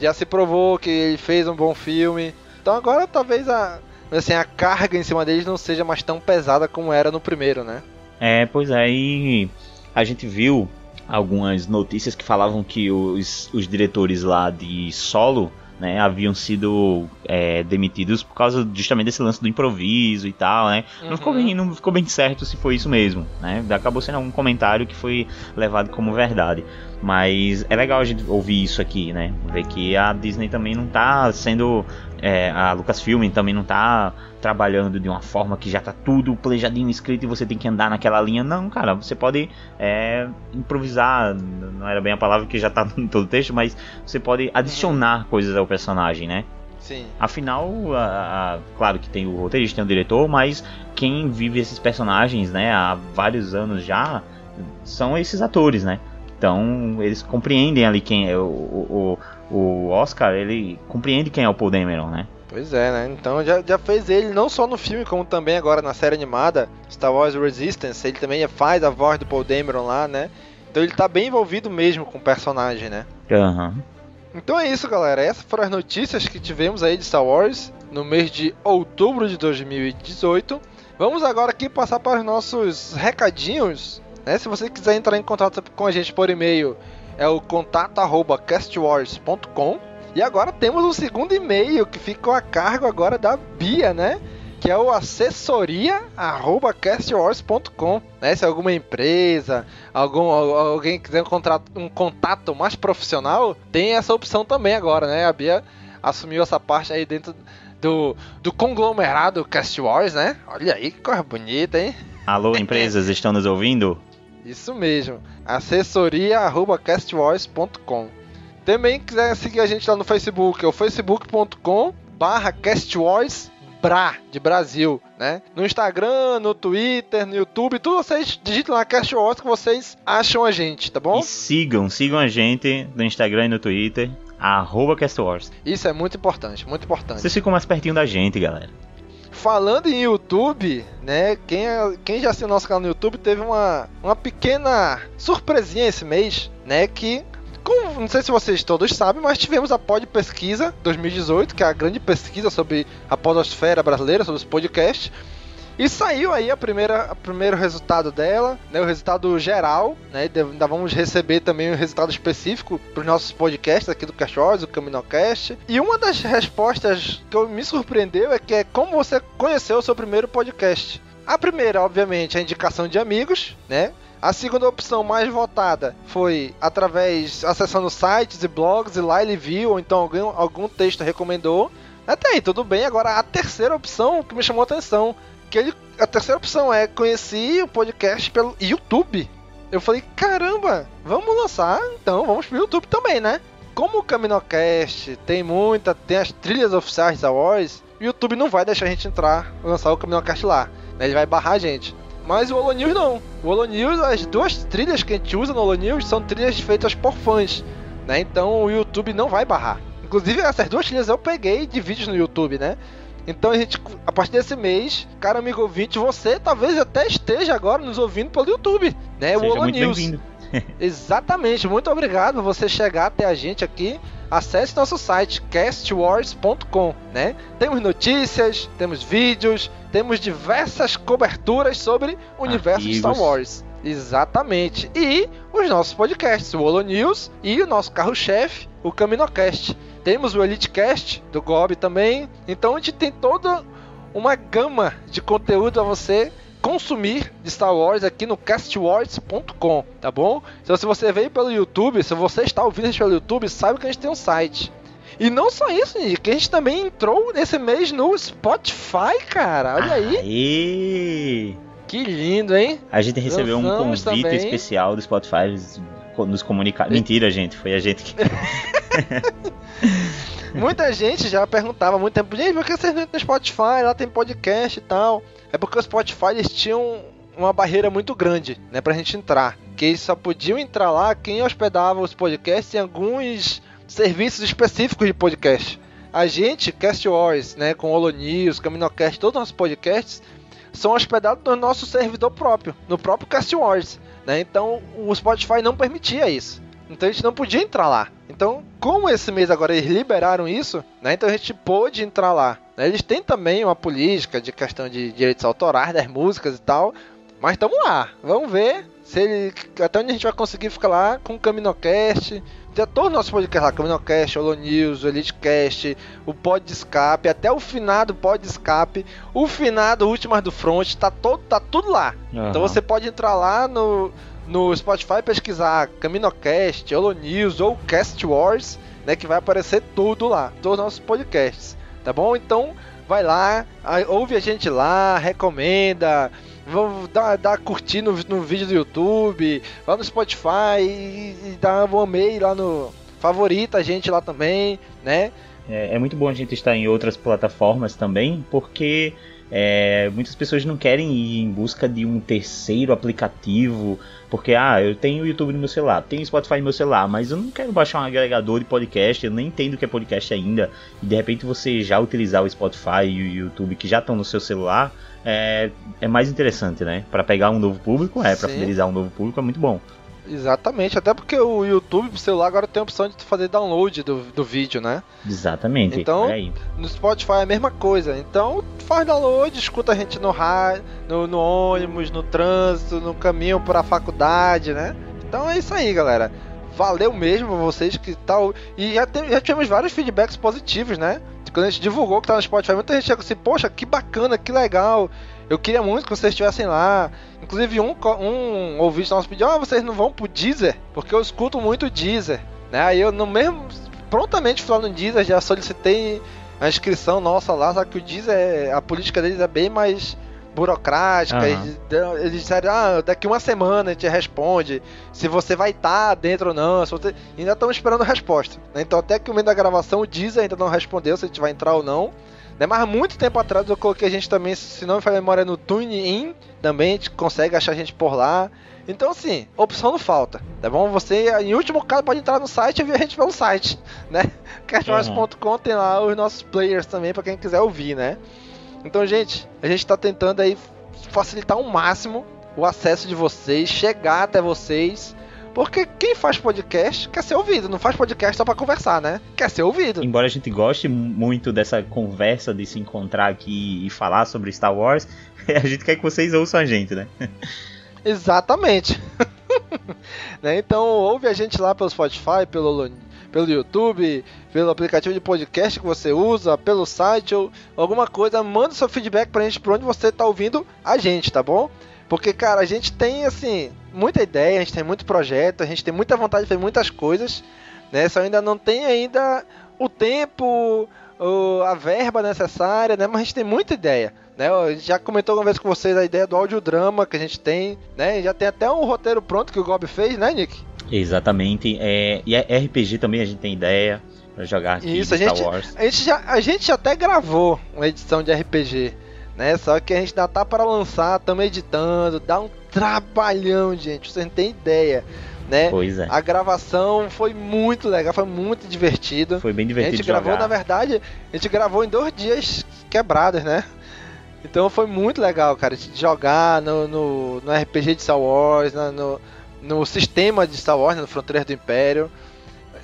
Já se provou que ele fez um bom filme. Então agora talvez a, assim, a carga em cima deles não seja mais tão pesada como era no primeiro, né? É, pois é, e a gente viu algumas notícias que falavam que os, os diretores lá de solo né, haviam sido é, demitidos por causa justamente desse lance do improviso e tal, né? Uhum. Não, ficou bem, não ficou bem certo se foi isso mesmo, né? Acabou sendo um comentário que foi levado como verdade. Mas é legal a gente ouvir isso aqui, né? Ver que a Disney também não tá sendo é, a Lucasfilm também não tá trabalhando de uma forma que já tá tudo planejadinho, escrito e você tem que andar naquela linha. Não, cara, você pode é, improvisar, não era bem a palavra que já tá em todo o texto, mas você pode adicionar coisas ao personagem, né? Sim. Afinal, a, a, claro que tem o roteirista, tem o diretor, mas quem vive esses personagens, né, há vários anos já, são esses atores, né? Então, eles compreendem ali quem é o, o, o Oscar, ele compreende quem é o Paul Dameron, né? Pois é, né? Então já, já fez ele não só no filme, como também agora na série animada Star Wars Resistance. Ele também faz a voz do Paul Dameron lá, né? Então ele tá bem envolvido mesmo com o personagem, né? Uhum. Então é isso, galera. Essas foram as notícias que tivemos aí de Star Wars no mês de outubro de 2018. Vamos agora aqui passar para os nossos recadinhos. Né? Se você quiser entrar em contato com a gente por e-mail, é o contato@castwars.com. E agora temos um segundo e-mail que ficou a cargo agora da Bia, né? Que é o assessoria@castwars.com, né? Se alguma empresa, algum alguém quiser um contato, um contato mais profissional, tem essa opção também agora, né? A Bia assumiu essa parte aí dentro do, do conglomerado Cast Wars, né? Olha aí que coisa bonita, hein? Alô, empresas, estão nos ouvindo? Isso mesmo. assessoria@castwars.com. Também quiser seguir a gente lá no Facebook, é o facebook.com barra castwarsbra de Brasil, né? No Instagram, no Twitter, no YouTube, tudo vocês digitam lá Cast Wars que vocês acham a gente, tá bom? E sigam, sigam a gente no Instagram e no Twitter, arroba Castwars. Isso é muito importante, muito importante. Vocês ficam mais pertinho da gente, galera. Falando em YouTube, né? Quem, quem já assistiu nosso canal no YouTube teve uma, uma pequena surpresinha esse mês, né? Que como, não sei se vocês todos sabem, mas tivemos a Pod Pesquisa 2018, que é a grande pesquisa sobre a podosfera brasileira, sobre os podcasts. E saiu aí a primeira, o primeiro resultado dela, né, o resultado geral, né, ainda vamos receber também o um resultado específico para os nossos podcasts aqui do Cachorros, o Caminocast. E uma das respostas que me surpreendeu é que é como você conheceu o seu primeiro podcast. A primeira, obviamente, é a indicação de amigos, né? A segunda opção mais votada foi através acessando sites e blogs e lá ele viu, ou então algum, algum texto recomendou. Até aí, tudo bem. Agora a terceira opção que me chamou a atenção que ele, a terceira opção é conheci o podcast pelo YouTube. Eu falei, caramba, vamos lançar, então vamos pro YouTube também, né? Como o Caminocast tem muita, tem as trilhas oficiais da Wars, o YouTube não vai deixar a gente entrar, lançar o Caminocast lá. Né? Ele vai barrar a gente. Mas o Holo News não. O Holo News, as duas trilhas que a gente usa no Holo News são trilhas feitas por fãs, né? Então o YouTube não vai barrar. Inclusive essas duas trilhas eu peguei de vídeos no YouTube, né? Então a gente, a partir desse mês, cara amigo ouvinte, você talvez até esteja agora nos ouvindo pelo YouTube, né? Seja o Holo News. Exatamente, muito obrigado por você chegar até a gente aqui. Acesse nosso site castwars.com, né? Temos notícias, temos vídeos, temos diversas coberturas sobre o universo de Star. Wars. Exatamente. E os nossos podcasts, o Holo News e o nosso carro-chefe, o Caminocast. Temos o EliteCast do Gob também. Então a gente tem toda uma gama de conteúdo a você consumir de Star Wars aqui no castwars.com, tá bom? Então se você veio pelo YouTube, se você está ouvindo gente pelo YouTube, sabe que a gente tem um site. E não só isso, Nick, a gente também entrou nesse mês no Spotify, cara. Olha aí, Aê! que lindo, hein? A gente recebeu um convite também. especial do Spotify nos comunicar. Mentira, gente, foi a gente que. Muita gente já perguntava há muito tempo, gente, por que vocês não entram no Spotify? Lá tem podcast e tal. É porque o Spotify eles tinham uma barreira muito grande, né, pra gente entrar. Que eles só podiam entrar lá quem hospedava os podcasts em alguns serviços específicos de podcast. A gente, Cast Wars, né, com Holo News, Caminocast, todos os nossos podcasts são hospedados no nosso servidor próprio, no próprio Cast Wars, né? Então o Spotify não permitia isso. Então a gente não podia entrar lá. Então, como esse mês agora eles liberaram isso, né? Então a gente pôde entrar lá. né? Eles têm também uma política de questão de direitos autorais das músicas e tal. Mas estamos lá. Vamos ver se ele. Até onde a gente vai conseguir ficar lá com o Caminocast. Tem todos os nossos podcasts lá, Caminocast, Holo News, o EliteCast, o Pod Escape, até o finado Pod Escape, o finado Últimas do Front, tá, todo, tá tudo lá. Então Aham. você pode entrar lá no, no Spotify pesquisar Caminocast, Holo News ou Cast Wars, né? Que vai aparecer tudo lá, todos os nossos podcasts, tá bom? Então vai lá, ouve a gente lá, recomenda, vamos dar, dar curtir no, no vídeo do YouTube, lá no Spotify e, e dá um amei lá no favorita a gente lá também, né? É, é muito bom a gente estar em outras plataformas também, porque é, muitas pessoas não querem ir em busca de um terceiro aplicativo, porque ah, eu tenho o YouTube no meu celular, tenho Spotify no meu celular, mas eu não quero baixar um agregador de podcast, eu nem entendo o que é podcast ainda, e de repente você já utilizar o Spotify e o YouTube que já estão no seu celular, é, é mais interessante, né? Para pegar um novo público, é, para fidelizar um novo público é muito bom. Exatamente, até porque o YouTube pro celular agora tem a opção de fazer download do, do vídeo, né? Exatamente. Então- é. No Spotify é a mesma coisa. Então faz download, escuta a gente no rádio, no, no ônibus, no trânsito, no caminho para a faculdade, né? Então é isso aí, galera. Valeu mesmo vocês que tal. E já, tem- já tivemos vários feedbacks positivos, né? Quando a gente divulgou que tá no Spotify, muita gente chegou assim, poxa, que bacana, que legal. Eu queria muito que vocês estivessem lá. Inclusive um, um ouvinte nosso pediu, ah, vocês não vão pro Deezer? Porque eu escuto muito Deezer. Né? Aí eu no mesmo. Prontamente lá no Deezer, já solicitei a inscrição nossa lá, só que o Deezer, é- a política deles é bem mais burocrática. Aham. Eles, eles disseram, ah, daqui uma semana a gente responde se você vai estar dentro ou não. você- Ainda estamos esperando a resposta. né? Então até que o momento da gravação o Deezer ainda não respondeu se a gente vai entrar ou não. Né? Mas muito tempo atrás eu coloquei a gente também, se não me falha a memória, no TuneIn. Também a gente consegue achar a gente por lá. Então assim, opção não falta, tá bom? Você, em último caso, pode entrar no site e ver a gente pelo site, né? Castwars.com tem lá os nossos players também para quem quiser ouvir, né? Então, gente, a gente tá tentando aí facilitar ao máximo o acesso de vocês, chegar até vocês. Porque quem faz podcast quer ser ouvido, não faz podcast só pra conversar, né? Quer ser ouvido. Embora a gente goste muito dessa conversa de se encontrar aqui e falar sobre Star Wars, a gente quer que vocês ouçam a gente, né? Exatamente. Né? Então ouve a gente lá pelo Spotify, pelo, pelo YouTube, pelo aplicativo de podcast que você usa, pelo site ou alguma coisa, manda seu feedback pra gente por onde você tá ouvindo a gente, tá bom? Porque, cara, a gente tem, assim, muita ideia, a gente tem muito projeto, a gente tem muita vontade de fazer muitas coisas, né? Só ainda não tem ainda o tempo, a verba necessária, né? Mas a gente tem muita ideia. Né, a gente já comentou uma vez com vocês a ideia do audiodrama que a gente tem, né? Já tem até um roteiro pronto que o Gob fez, né, Nick? Exatamente. É, e é RPG também a gente tem ideia pra jogar aqui Isso, a de Star gente- Wars. A gente, já, a gente até gravou uma edição de RPG, né? Só que a gente ainda tá para lançar, estamos editando, dá um trabalhão, gente, vocês não têm ideia, né? Pois é. A gravação foi muito legal, foi muito divertido. Foi bem A divertido gente gravou, jogar. na verdade, a gente gravou em dois dias quebradas, né? Então foi muito legal, cara, jogar no, no, no RPG de Star Wars, no, no sistema de Star Wars, né, no Fronteiras do Império.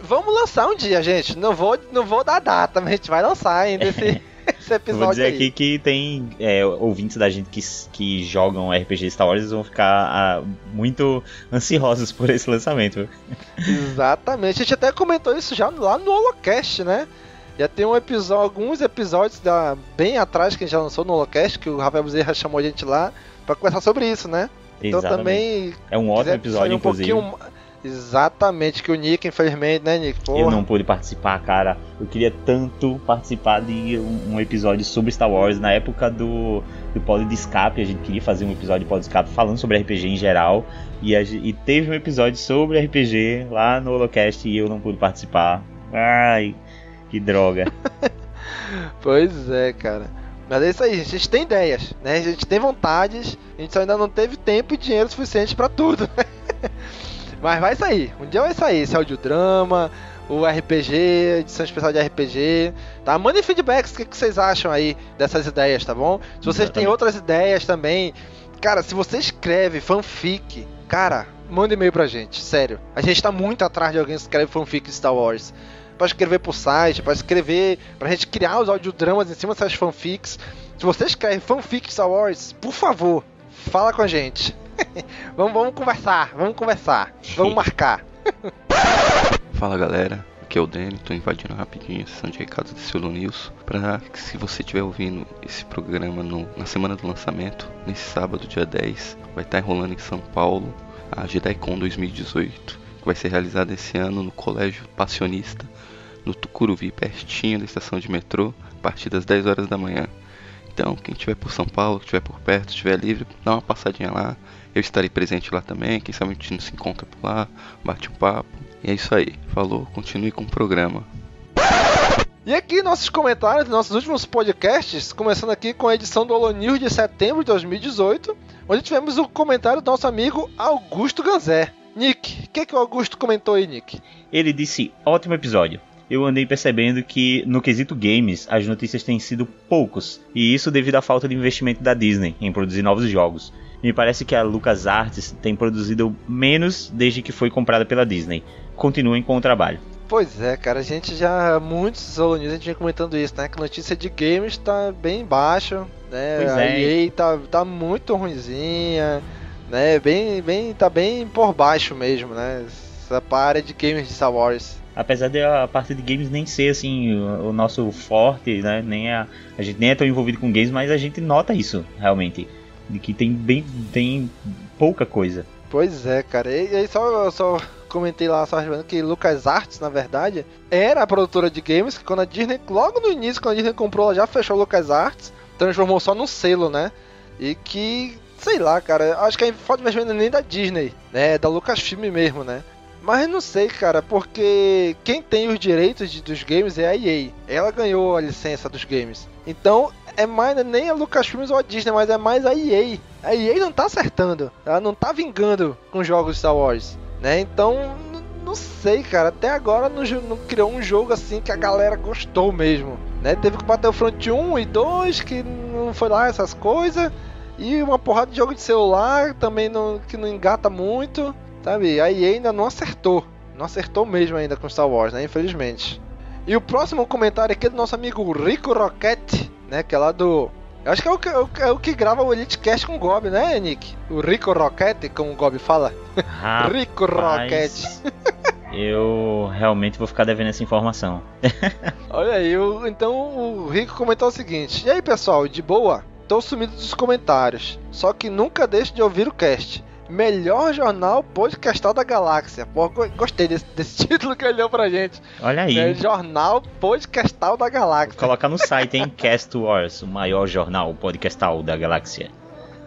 Vamos lançar um dia, gente. Não vou, não vou dar data, mas a gente vai lançar ainda esse, esse episódio. Vou dizer aí. aqui que tem é, ouvintes da gente que, que jogam RPG Star Wars vão ficar ah, muito ansiosos por esse lançamento. Exatamente. A gente até comentou isso já lá no Holocast, né? Já tem um episódio, alguns episódios da, bem atrás que a gente já lançou no Holocast, que o Rafael Bezerra chamou a gente lá para conversar sobre isso, né? Então Exatamente. também. É um ótimo episódio, um inclusive. pouquinho- Exatamente, que o Nick, infelizmente, né, Nick? Porra. Eu não pude participar, cara. Eu queria tanto participar de um, um episódio sobre Star Wars. Na época do, do Pod de Escape, a gente queria fazer um episódio de Pod de Escape falando sobre RPG em geral. E, a e teve um episódio sobre RPG lá no Holocast e eu não pude participar. Ai, que droga. Pois é, cara. Mas é isso aí, a gente tem ideias, né? A gente tem vontades, a gente só ainda não teve tempo e dinheiro suficiente pra tudo. Mas vai sair, um dia vai sair esse audiodrama, o RPG, edição especial de RPG, tá? Mandem feedbacks, o que, que vocês acham aí dessas ideias, tá bom? Se vocês têm Exatamente. outras ideias também, cara, se você escreve fanfic, cara, manda e-mail pra gente, sério. A gente tá muito atrás de alguém que escreve fanfic Star Wars pra escrever pro site, pra escrever, pra gente criar os audiodramas em cima dessas fanfics. Se você escreve fanfic Star Wars, por favor, fala com a gente. vamos, vamos conversar, vamos conversar, vamos marcar. Fala galera, aqui é o Dani, tô invadindo rapidinho a sessão de recados do Silo News pra que se você estiver ouvindo esse programa no- na semana do lançamento, nesse sábado, dia 10, vai estar enrolando em São Paulo a JediCon 2018, que vai ser realizada esse ano no Colégio Passionista, no Tucuruvi, pertinho da estação de metrô, a partir das 10 horas da manhã. Então, quem estiver por São Paulo, que estiver por perto, estiver livre, dá uma passadinha lá. Eu estarei presente lá também, quem sabe a gente não se encontra por lá, bate um papo. E é isso aí. Falou, continue com o programa. E aqui nossos comentários dos nossos últimos podcasts, começando aqui com a edição do Holo News de setembro de 2018, onde tivemos o comentário do nosso amigo Augusto Ganzé. Nick, o que, que o Augusto comentou aí, Nick? Ele disse: ótimo episódio. Eu andei percebendo que no quesito games as notícias têm sido poucos, e isso devido à falta de investimento da Disney em produzir novos jogos. Me parece que a LucasArts tem produzido menos desde que foi comprada pela Disney. Continuem com o trabalho. Pois é, cara, a gente já, muitos News, a gente vem comentando isso, né? Que a notícia de games tá bem baixa, né? Pois a é. EA tá, tá muito ruinzinha, né? Bem, bem, tá bem por baixo mesmo, né? Essa área de games de Star Wars. Apesar de a parte de games nem ser assim o, o nosso forte, né? Nem a, a gente nem é tão envolvido com games, mas a gente nota isso realmente, de que tem bem tem pouca coisa. Pois é, cara. E, aí só, só comentei lá, só que LucasArts, na verdade, era a produtora de games, que quando a Disney, logo no início, quando a Disney comprou, ela já fechou a LucasArts, transformou só no selo, né? E que, sei lá, cara, acho que a de investimento nem da Disney, né? É da Lucasfilm mesmo, né? Mas não sei, cara, porque quem tem os direitos de- dos games é a EA. Ela ganhou a licença dos games. Então, é mais nem a Lucasfilm ou a Disney, mas é mais a EA. A EA não tá acertando. Ela não tá vingando com jogos Star Wars, né? Então, não sei, cara. Até agora não, não criou um jogo assim que a galera gostou mesmo, né? Teve que bater o Front 1 e 2, que não foi lá essas coisas. E uma porrada de jogo de celular também não, que não engata muito, sabe? A EA ainda não acertou. Não acertou mesmo ainda com Star Wars, né? Infelizmente. E o próximo comentário aqui é do nosso amigo Rico Rocket, né? Que é lá do. Eu acho que é o que, é o que- é grava o Elite Cast com o Gob, né, Nick? O Rico Rocket, como o Gob fala. Rico Rocket. Rapaz, eu realmente vou ficar devendo essa informação. Olha aí, o- então o Rico comentou o seguinte: E aí pessoal, de boa? Tô sumido dos comentários, só que nunca deixo de ouvir o cast. Melhor jornal podcastal da galáxia. Pô, go- gostei desse, desse título que ele deu pra gente. Olha aí. É jornal podcastal da galáxia. Colocar no site, hein? Cast Wars, o maior jornal podcastal da galáxia.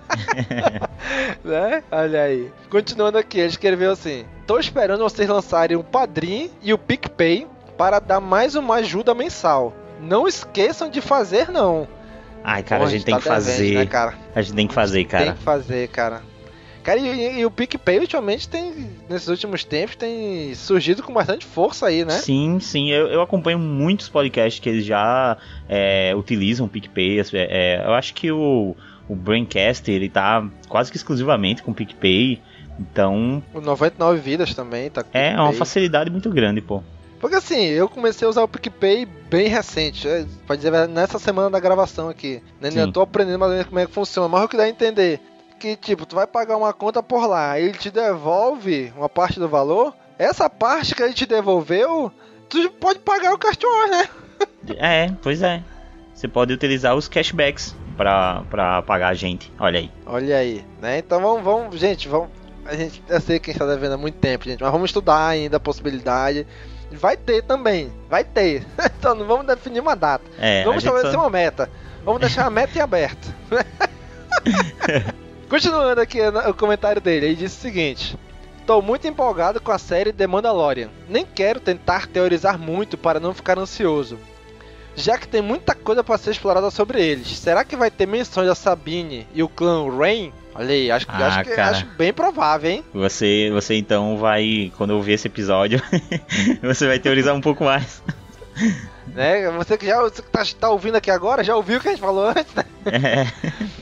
né? Olha aí. Continuando aqui, ele escreveu assim: Tô esperando vocês lançarem o Padrim e o PicPay para dar mais uma ajuda mensal. Não esqueçam de fazer, não. Ai, cara, Pô, a gente tem tá que fazer. né, cara? A gente tem que fazer, Tem cara. que fazer, cara. Cara, e, e o PicPay ultimamente tem, nesses últimos tempos, tem surgido com bastante força aí, né? Sim, sim. Eu, eu acompanho muitos podcasts que eles já é, utilizam o PicPay. É, é, eu acho que o, o Braincast, ele tá quase que exclusivamente com o PicPay. Então. O 99 Vidas também tá com É, é uma facilidade muito grande, pô. Porque assim, eu comecei a usar o PicPay bem recente, é, pode dizer, nessa semana da gravação aqui. Né? Eu tô aprendendo mais ou menos como é que funciona, mas o que dá a entender que, tipo, tu vai pagar uma conta por lá, ele te devolve uma parte do valor, essa parte que ele te devolveu, tu pode pagar o cartão, né? é, pois é. Você pode utilizar os cashbacks pra, pra pagar a gente, olha aí. Olha aí, né? Então vamos, vamos gente, vamos... A gente, eu sei que a gente tá devendo há muito tempo, gente, mas vamos estudar ainda a possibilidade. Vai ter também, vai ter. então não vamos definir uma data. É, vamos estabelecer só... uma meta. Vamos deixar a meta em aberto. Continuando aqui o comentário dele, ele disse o seguinte: Tô muito empolgado com a série The Mandalorian. Nem quero tentar teorizar muito para não ficar ansioso. Já que tem muita coisa para ser explorada sobre eles. Será que vai ter menções da Sabine e o clã Rain? Olha aí, acho, ah, acho, que, acho bem provável, hein? Você, você então vai, quando eu ver esse episódio, você vai teorizar um pouco mais. Né? Você que já você que tá, tá, ouvindo aqui agora, já ouviu o que a gente falou antes, né? É.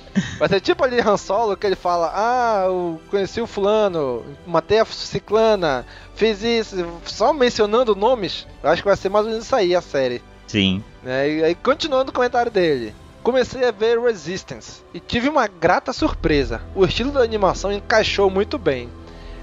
Vai ser tipo ali Han Solo, que ele fala, ah, eu conheci o fulano, matei a ciclana, fiz isso, só mencionando nomes, eu acho que vai ser mais ou menos isso aí a série. Sim. É, e aí, continuando o comentário dele. Comecei a ver Resistance e tive uma grata surpresa. O estilo da animação encaixou muito bem.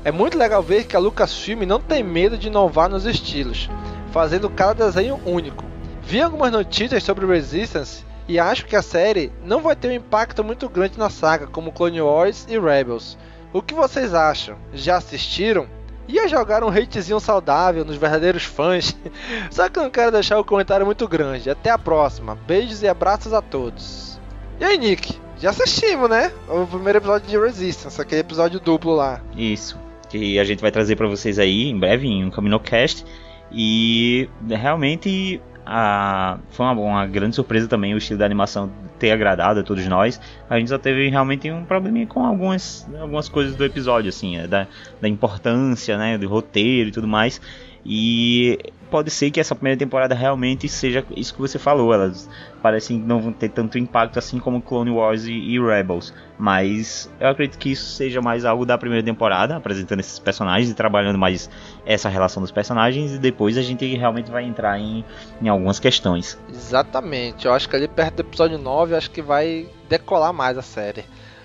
É muito legal ver que a Lucasfilm não tem medo de inovar nos estilos, fazendo cada desenho único. Vi algumas notícias sobre Resistance e acho que a série não vai ter um impacto muito grande na saga como Clone Wars e Rebels. O que vocês acham? Já assistiram? Ia jogar um hatezinho saudável nos verdadeiros fãs. Só que não quero deixar o comentário muito grande. Até a próxima. Beijos e abraços a todos. E aí, Nick? Já assistimos, né? O primeiro episódio de Resistance, aquele episódio duplo lá. Isso. Que a gente vai trazer para vocês aí em breve em um CaminoCast. E realmente a, foi uma, uma, grande surpresa também o estilo da animação ter agradado a todos nós. A gente só teve realmente um probleminha com algumas, algumas coisas do episódio, assim, é, da, da importância, né, do roteiro e tudo mais. E pode ser que essa primeira temporada realmente seja isso que você falou. Elas parecem não ter tanto impacto assim como Clone Wars e, e, Rebels. Mas eu acredito que isso seja mais algo da primeira temporada, apresentando esses personagens e trabalhando mais essa relação dos personagens. E depois a gente realmente vai entrar em, em algumas questões. Exatamente. Eu acho que ali perto do episódio 9, acho que vai decolar mais a série.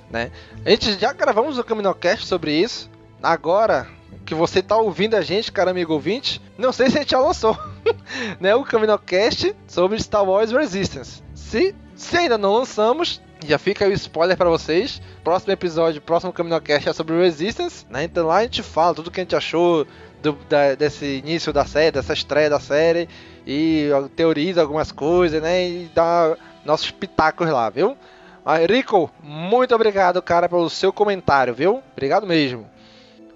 Né? A gente já gravamos o Caminocast sobre isso. Agora, que você tá ouvindo a gente, cara amigo ouvinte, não sei se a gente já lançou, né, o CaminoCast sobre Star Wars Resistance. Se, se ainda não lançamos, já fica o spoiler para vocês. Próximo episódio, próximo CaminoCast é sobre Resistance, né? Então lá a gente fala tudo que a gente achou do, da, desse início da série, dessa estreia da série e teoriza algumas coisas, né? E dá nossos pitacos lá, viu? Rico, muito obrigado, cara, pelo seu comentário, viu? Obrigado mesmo.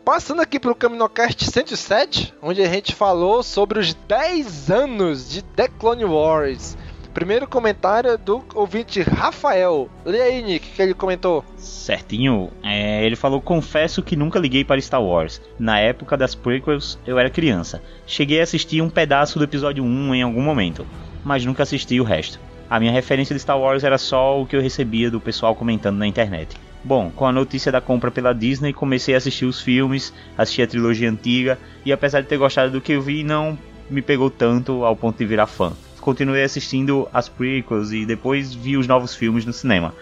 Passando aqui para o CaminoCast 107, onde a gente falou sobre os 10 anos de The Clone Wars. Primeiro comentário do ouvinte Rafael. Lê aí, Nick, que ele comentou. Certinho. É, ele falou: Confesso que nunca liguei para Star Wars. Na época das prequels, eu era criança. Cheguei a assistir um pedaço do episódio 1 em algum momento, mas nunca assisti o resto. A minha referência de Star Wars era só o que eu recebia do pessoal comentando na internet. Bom, com a notícia da compra pela Disney, comecei a assistir os filmes, assisti a trilogia antiga e apesar de ter gostado do que eu vi, não me pegou tanto ao ponto de virar fã. Continuei assistindo as prequels e depois vi os novos filmes no cinema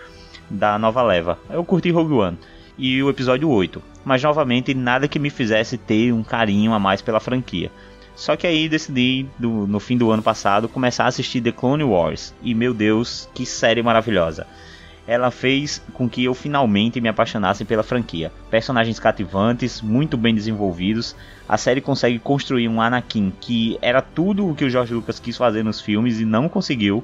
da nova leva. Eu curti Rogue One e o episódio 8, mas novamente nada que me fizesse ter um carinho a mais pela franquia. Só que aí decidi, do, no fim do ano passado, começar a assistir The Clone Wars. E meu Deus, que série maravilhosa! Ela fez com que eu finalmente me apaixonasse pela franquia. Personagens cativantes, muito bem desenvolvidos. A série consegue construir um Anakin que era tudo o que o George Lucas quis fazer nos filmes e não conseguiu.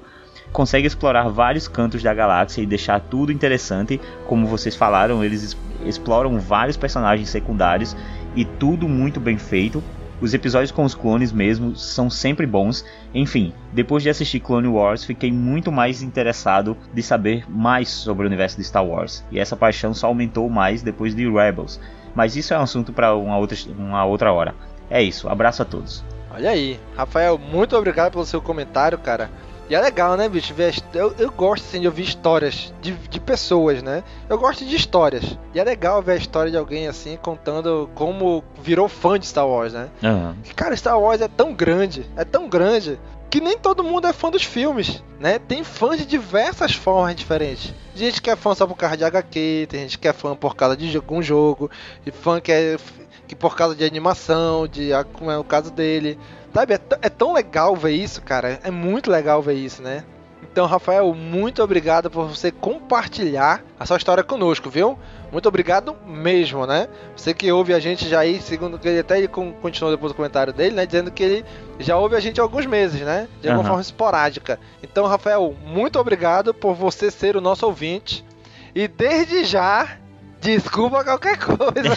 Consegue explorar vários cantos da galáxia e deixar tudo interessante. Como vocês falaram, eles exploram vários personagens secundários e tudo muito bem feito. Os episódios com os clones mesmo são sempre bons. Enfim, depois de assistir Clone Wars, fiquei muito mais interessado de saber mais sobre o universo de Star Wars. E essa paixão só aumentou mais depois de Rebels. Mas isso é um assunto para uma outra, uma outra hora. É isso, abraço a todos. Olha aí, Rafael, muito obrigado pelo seu comentário, cara. E é legal, né, bicho? Ver, eu, eu gosto assim, de ouvir histórias de, de pessoas, né? Eu gosto de histórias. E é legal ver a história de alguém assim contando como virou fã de Star Wars, né? Uhum. Cara, Star Wars é tão grande, é tão grande, que nem todo mundo é fã dos filmes, né? Tem fãs de diversas formas diferentes. Gente que é fã só por causa de HQ, tem gente que é fã por causa de algum jogo, e fã que é que por causa de animação, de como é o caso dele. Sabe, é, é, tão legal ver isso, cara. É muito legal ver isso, né? Então, Rafael, muito obrigado por você compartilhar a sua história conosco, viu? Muito obrigado mesmo, né? Você que ouve a gente já aí, segundo que ele até ele continuou depois do comentário dele, né? Dizendo que ele já ouve a gente há alguns meses, né? De alguma uhum. forma esporádica. Então, Rafael, muito obrigado por você ser o nosso ouvinte. E desde já, desculpa qualquer coisa.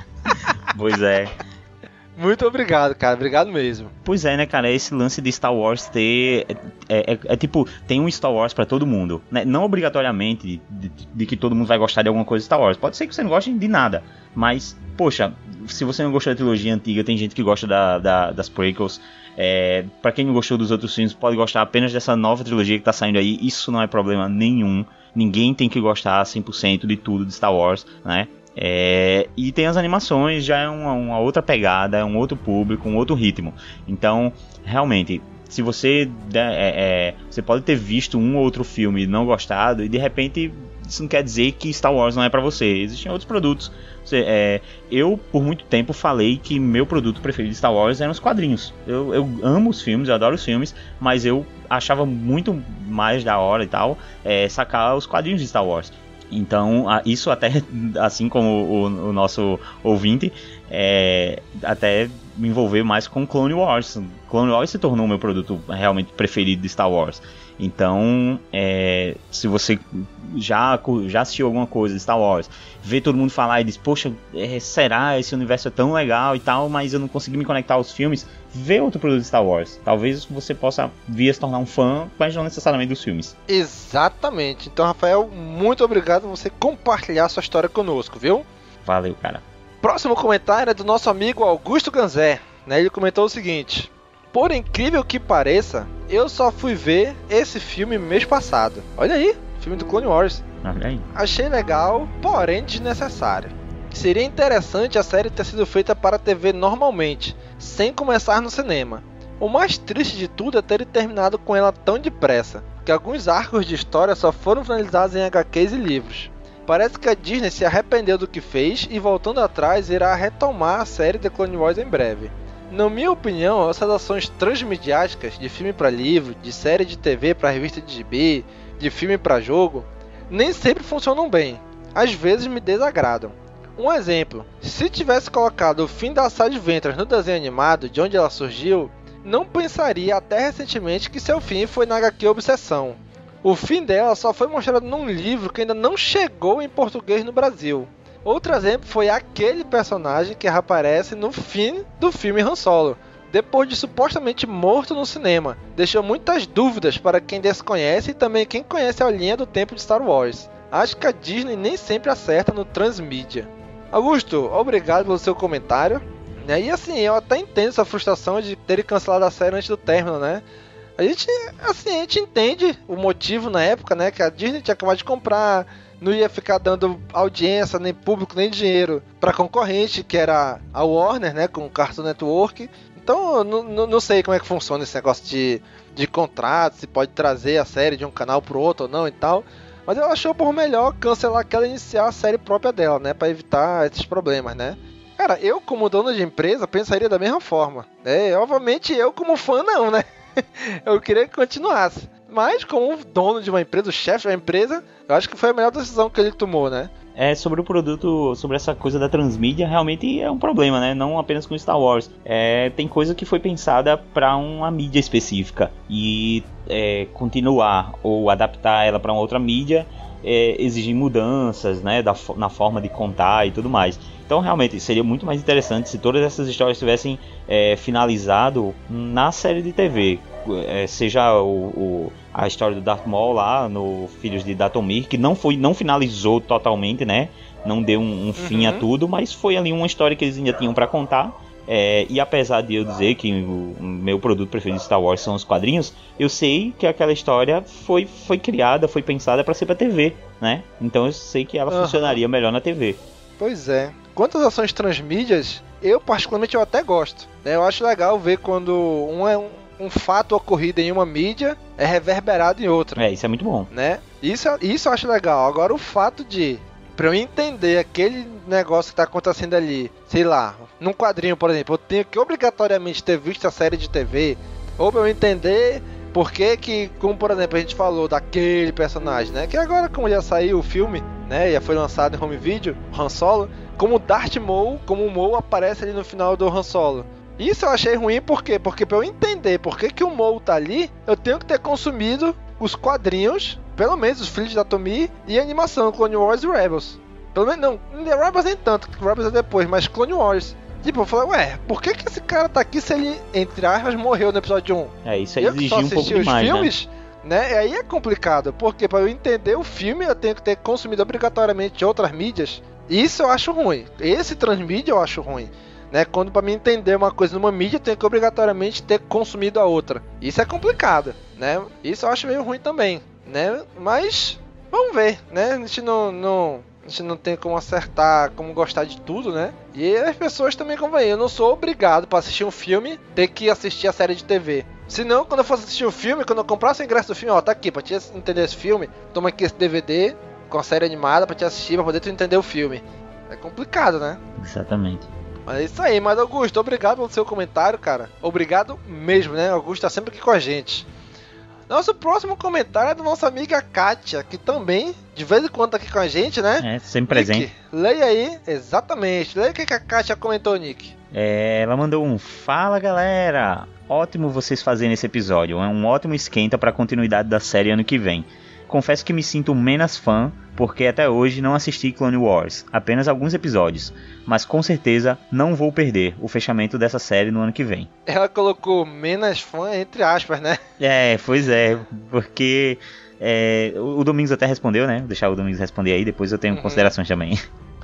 pois é. Muito obrigado, cara. Obrigado mesmo. Pois é, né, cara? Esse lance de Star Wars ter. É, é, é tipo, tem um Star Wars para todo mundo. Né? Não obrigatoriamente de, de, de, que todo mundo vai gostar de alguma coisa de Star Wars. Pode ser que você não goste de nada. Mas, poxa, se você não gostou da trilogia antiga, tem gente que gosta da, da, das prequels. É, para quem não gostou dos outros filmes, pode gostar apenas dessa nova trilogia que tá saindo aí. Isso não é problema nenhum. Ninguém tem que gostar 100% de tudo de Star Wars, né? É, e tem as animações, já é uma, uma, outra pegada, é um outro público, um outro ritmo. Então, realmente, se você é, é, você pode ter visto um ou outro filme e não gostado e de repente isso não quer dizer que Star Wars não é para você. Existem outros produtos. Você, é, eu por muito tempo falei que meu produto preferido de Star Wars eram os quadrinhos. Eu, eu amo os filmes, eu adoro os filmes, mas eu achava muito mais da hora e tal é, sacar os quadrinhos de Star Wars. Então, isso até, assim como o, o nosso ouvinte, é, até me envolver mais com Clone Wars. Clone Wars se tornou meu produto realmente preferido de Star Wars. Então, é, se você já, já assistiu alguma coisa de Star Wars, vê todo mundo falar e diz, poxa, é, será esse universo é tão legal e tal, mas eu não consegui me conectar aos filmes, vê outro produto de Star Wars. Talvez você possa vir a se tornar um fã, mas não necessariamente dos filmes. Exatamente. Então, Rafael, muito obrigado por você compartilhar sua história conosco, viu? Valeu, cara. Próximo comentário é do nosso amigo Augusto Ganzé. Né? Ele comentou o seguinte: por incrível que pareça, eu só fui ver esse filme mês passado. Olha aí, filme do Clone Wars. Olha aí. Achei legal, porém desnecessário. Seria interessante a série ter sido feita para a TV normalmente, sem começar no cinema. O mais triste de tudo é ter terminado com ela tão depressa, que alguns arcos de história só foram finalizados em HQs e livros. Parece que a Disney se arrependeu do que fez e voltando atrás irá retomar a série The Clone Wars em breve. Na minha opinião, as adaptações transmediáticas de filme para livro, de série de TV para revista de GB, de filme para jogo, nem sempre funcionam bem. Às vezes me desagradam. Um exemplo: se tivesse colocado o fim da Side Ventures no desenho animado, de onde ela surgiu, não pensaria até recentemente que seu fim foi na HQ Obsessão. O fim dela só foi mostrado num livro que ainda não chegou em português no Brasil. Outro exemplo foi aquele personagem que aparece no fim do filme Han Solo, depois de supostamente morto no cinema. Deixou muitas dúvidas para quem desconhece e também quem conhece a linha do tempo de Star Wars. Acho que a Disney nem sempre acerta no transmídia. Augusto, obrigado pelo seu comentário. E assim, eu até entendo sua frustração de ter cancelado a série antes do término, né? A gente, assim, a gente entende o motivo na época, né? Que a Disney tinha acabado de comprar, não ia ficar dando audiência, nem público, nem dinheiro para concorrente, que era a Warner, né, com o Cartoon Network. Então, não, sei como é que funciona esse negócio de, de contrato, se pode trazer a série de um canal pro outro ou não e tal. Mas ela achou por melhor cancelar aquela e iniciar a série própria dela, né, para evitar esses problemas, né? Cara, eu como dono de empresa pensaria da mesma forma. É, obviamente eu como fã não, né? eu queria que continuasse. Mas, como dono de uma empresa, o chefe da empresa, eu acho que foi a melhor decisão que ele tomou, né? É, sobre o produto, sobre essa coisa da transmídia, realmente é um problema, né? Não apenas com Star Wars. É, tem coisa que foi pensada para uma mídia específica e é, continuar ou adaptar ela para uma outra mídia é, exigem mudanças, né, da, na forma de contar e tudo mais. Então, realmente, seria muito mais interessante se todas essas histórias tivessem é, finalizado na série de TV. É, seja o, o, a história do Darth Maul lá no Filhos de Datomir, que não foi, não finalizou totalmente, né? Não deu um, um fim a Uhum. tudo, mas foi ali uma história que eles ainda tinham para contar. É, e apesar de eu dizer que o meu produto preferido de Star Wars são os quadrinhos, eu sei que aquela história foi, foi criada, foi pensada para ser para TV, né? Então eu sei que ela Aham. funcionaria melhor na TV. Pois é. Quanto às ações transmídias, eu particularmente eu até gosto. né? Eu acho legal ver quando um, é um, um fato ocorrido em uma mídia é reverberado em outra. É, isso é muito bom. né? Isso, isso eu acho legal. Agora o fato de pra eu entender aquele negócio que tá acontecendo ali, sei lá, num quadrinho, por exemplo, eu tenho que obrigatoriamente ter visto a série de TV, ou pra eu entender por que que, como por exemplo, a gente falou daquele personagem, né? Que agora como já saiu o filme, né, já foi lançado em home video, Han Solo, como o Darth Maul, como o Maul aparece ali no final do Han Solo. Isso eu achei ruim por quê? Porque pra eu entender por que, que o Maul tá ali, eu tenho que ter consumido os quadrinhos, pelo menos os Filhos da Tomi e a animação Clone Wars e Rebels. Pelo menos não, The Rebels nem tanto, Rebels é depois, mas Clone Wars. Tipo, eu falei, ué, por que, que esse cara tá aqui se ele, entre aspas, morreu no episódio 1? É, isso aí eu exigia um pouco os demais, né? filmes, né? E aí é complicado, porque para eu entender o filme eu tenho que ter consumido obrigatoriamente outras mídias. Isso eu acho ruim. Esse transmídia eu acho ruim. Né? Quando para mim entender uma coisa numa mídia, eu tenho que obrigatoriamente ter consumido a outra. Isso é complicado, né? Isso eu acho meio ruim também, né? Mas vamos ver, né? A gente não, não, a gente não tem como acertar, como gostar de tudo, né? E as pessoas também convêm. Eu não sou obrigado para assistir um filme ter que assistir a série de TV. Se não, quando eu fosse assistir o filme, quando eu comprasse o ingresso do filme, ó, tá aqui, pra te entender esse filme, toma aqui esse DVD com a série animada pra te assistir, pra poder tu entender o filme. É complicado, né? Exatamente. Mas é isso aí, mas Augusto, obrigado pelo seu comentário, cara. Obrigado mesmo, né? Augusto tá sempre aqui com a gente. Nosso próximo comentário é da nossa amiga Kátia, que também, de vez em quando, tá aqui com a gente, né? É, sempre presente. Nick, leia aí, exatamente. Leia o que que a Kátia comentou, Nick. É, ela mandou um Fala galera! Ótimo vocês fazerem esse episódio, é um ótimo esquenta para a continuidade da série ano que vem. Confesso que me sinto menos fã porque até hoje não assisti Clone Wars, apenas alguns episódios, mas com certeza não vou perder o fechamento dessa série no ano que vem. Ela colocou menos fã, entre aspas, né? É, pois é, porque é, o Domingos até respondeu, né? Vou deixar o Domingos responder aí, depois eu tenho Uhum. considerações também.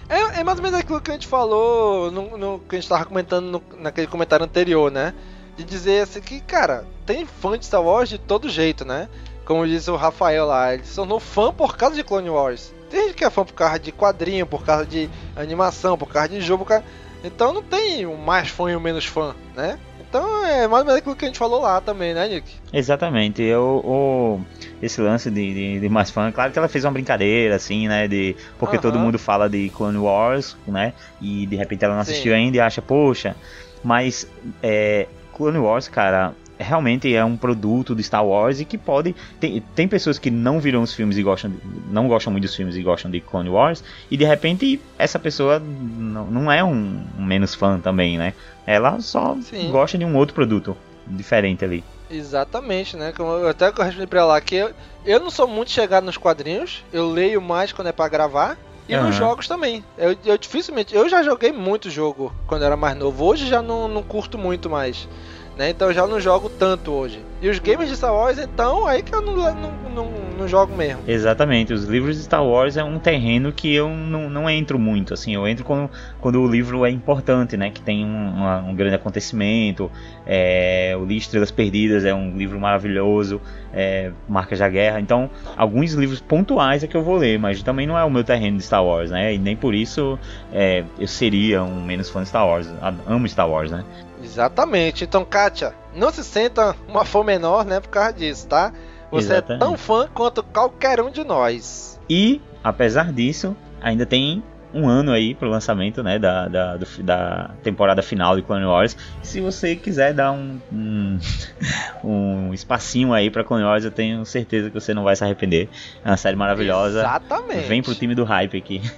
É, é mais ou menos aquilo que a gente falou no, no- que a gente tava comentando no- naquele comentário anterior, né? De dizer assim que, cara, tem fã de Star Wars de todo jeito, né? Como disse o Rafael lá, ele se tornou fã por causa de Clone Wars. Tem gente que é fã por causa de quadrinho, por causa de animação, por causa de jogo, por causa... Então não tem o mais fã e o menos fã, né? Então é mais ou menos aquilo que a gente falou lá também, né, Nick? Exatamente, eu, o, esse lance de, de, de mais fã, claro que ela fez uma brincadeira, assim, né, de, porque Aham. todo mundo fala de Clone Wars, né, e de repente ela não Sim. assistiu ainda e acha, poxa, mas é, Clone Wars, cara, realmente é um produto de Star Wars e que pode, tem, tem pessoas que não viram os filmes e gostam, de- não gostam muito dos filmes e gostam de Clone Wars, e de repente essa pessoa não, não é um, um menos fã também, né, ela só Sim. gosta de um outro produto diferente ali. Exatamente, né? Como eu até respondi pra ela que eu, eu não sou muito chegado nos quadrinhos, eu leio mais quando é pra gravar. E Aham. nos jogos também. Eu, eu dificilmente. Eu já joguei muito jogo quando era mais novo. Hoje já não, não curto muito mais. Né? Então eu já não jogo tanto hoje. E os games de Star Wars, então, aí que eu não, não, não, não jogo mesmo. Exatamente, os livros de Star Wars é um terreno que eu não, não entro muito, assim, eu entro quando, quando o livro é importante, né, que tem um, uma- um grande acontecimento, é, o Livro Estrelas Perdidas é um livro maravilhoso, é, Marcas da Guerra, então alguns livros pontuais é que eu vou ler, mas também não é o meu terreno de Star Wars, né, e nem por isso é, eu seria um menos fã de Star Wars, amo Star Wars, né. Exatamente. Então, Kátia, não se senta uma fã menor, né? Por causa disso, tá? Você é Exatamente. tão fã quanto qualquer um de nós. E, apesar disso, ainda tem um ano aí pro lançamento né, da, da, do- da temporada final de Clone Wars. Se você quiser dar um, um, um espacinho aí pra Clone Wars, eu tenho certeza que você não vai se arrepender. É uma série maravilhosa. Exatamente. Vem pro time do hype aqui.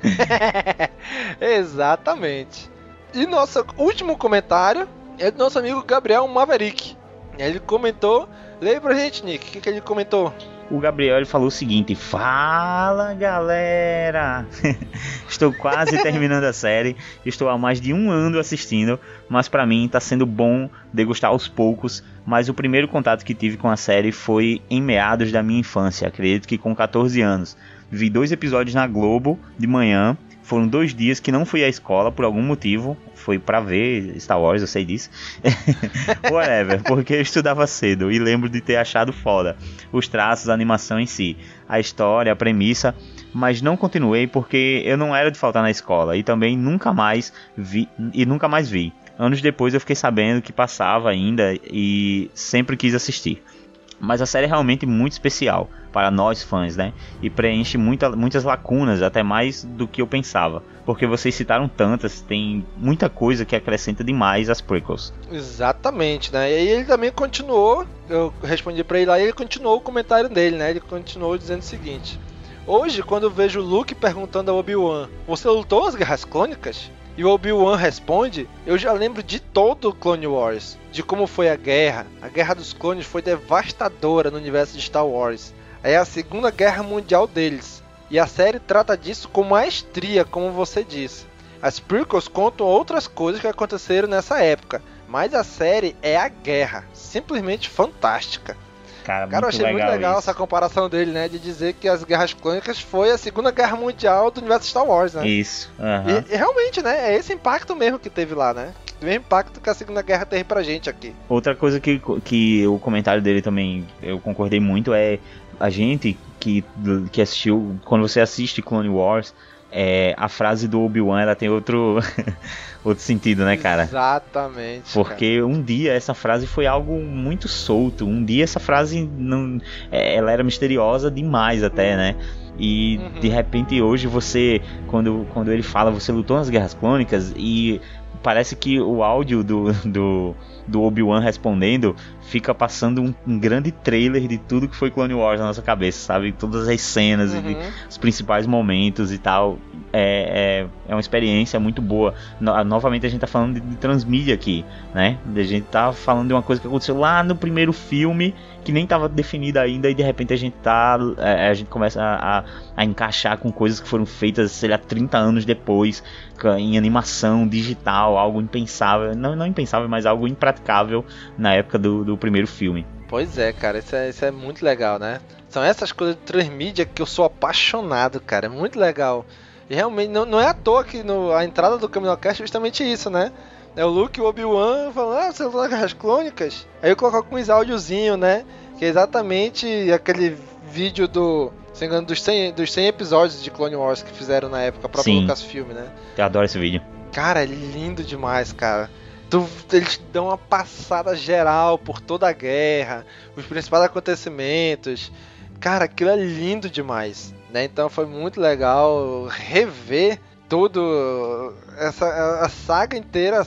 Exatamente. E nosso último comentário é do nosso amigo Gabriel Maverick. Ele comentou. Leia pra gente, Nick. O que, que ele comentou? o Gabriel falou o seguinte: Fala galera! Estou quase terminando a série, estou há mais de um ano assistindo, mas para mim está sendo bom degustar aos poucos. Mas o primeiro contato que tive com a série foi em meados da minha infância, acredito que com 14 anos. Vi dois episódios na Globo de manhã foram dois dias que não fui à escola por algum motivo. Foi para ver Star Wars, eu sei disso. Whatever, porque eu estudava cedo e lembro de ter achado foda os traços, a animação em si, a história, a premissa, mas não continuei porque eu não era de faltar na escola e também nunca mais vi e nunca mais vi. Anos depois eu fiquei sabendo que passava ainda e sempre quis assistir. Mas a série é realmente muito especial para nós fãs, né? E preenche muita, muitas lacunas, até mais do que eu pensava. Porque vocês citaram tantas, tem muita coisa que acrescenta demais as prequels. Exatamente, né? E aí ele também continuou, eu respondi para ele lá e ele continuou o comentário dele, né? Ele continuou dizendo o seguinte: Hoje, quando eu vejo o Luke perguntando ao Obi-Wan: Você lutou as Guerras Clônicas? E o Obi-Wan responde: Eu já lembro de todo o Clone Wars, de como foi a guerra. A Guerra dos Clones foi devastadora no universo de Star Wars. É a Segunda Guerra Mundial deles. E a série trata disso com maestria, como você disse. As prequels contam outras coisas que aconteceram nessa época, mas a série é a guerra, simplesmente fantástica. Cara, Cara, eu achei legal muito legal isso. essa comparação dele, né? De dizer que as Guerras Clônicas foi a Segunda Guerra Mundial do universo Star Wars, né? Isso. aham. E, e realmente, né? É esse impacto mesmo que teve lá, né? O mesmo impacto que a Segunda Guerra teve pra gente aqui. Outra coisa que, que o comentário dele também eu concordei muito é a gente que, que assistiu, quando você assiste Clone Wars, é, a frase do Obi-Wan ela tem outro, outro sentido, né, cara? Exatamente. Porque um dia essa frase foi algo muito solto. Um dia essa frase não, é, ela era misteriosa demais até, né? E Uhum. de repente hoje você, quando, quando ele fala, você lutou nas Guerras Clônicas e parece que o áudio do, do, do Obi-Wan respondendo fica passando um, um grande trailer de tudo que foi Clone Wars na nossa cabeça, sabe? Todas as cenas e Uhum. os principais momentos e tal. É, é, é uma experiência muito boa. No- novamente a gente tá falando de, de transmídia aqui, né? A gente tá falando de uma coisa que aconteceu lá no primeiro filme, que nem tava definida ainda, e de repente a gente tá. é, a gente começa a, a- a encaixar com coisas que foram feitas, sei lá, 30 anos depois, em animação digital, algo impensável. Não, não impensável, mas algo impraticável na época do, do primeiro filme. Pois é, cara, isso é, isso é muito legal, né? São essas coisas de transmídia que eu sou apaixonado, cara. É muito legal. E realmente, não, não é à toa que no, a entrada do CaminoCast é justamente isso, né? É o Luke e o Obi-Wan falando, ah, você vai as clônicas? Aí eu coloco com uns áudiozinhos, né? Que é exatamente aquele vídeo do. Se engano, dos 100, dos 100 episódios de Clone Wars que fizeram na época, a própria Sim. Lucasfilm, né? Eu adoro esse vídeo. Cara, é lindo demais, cara. Tu- eles dão uma passada geral por toda a guerra, os principais acontecimentos. Cara, aquilo é lindo demais, né? Então foi muito legal rever tudo essa a, saga inteira,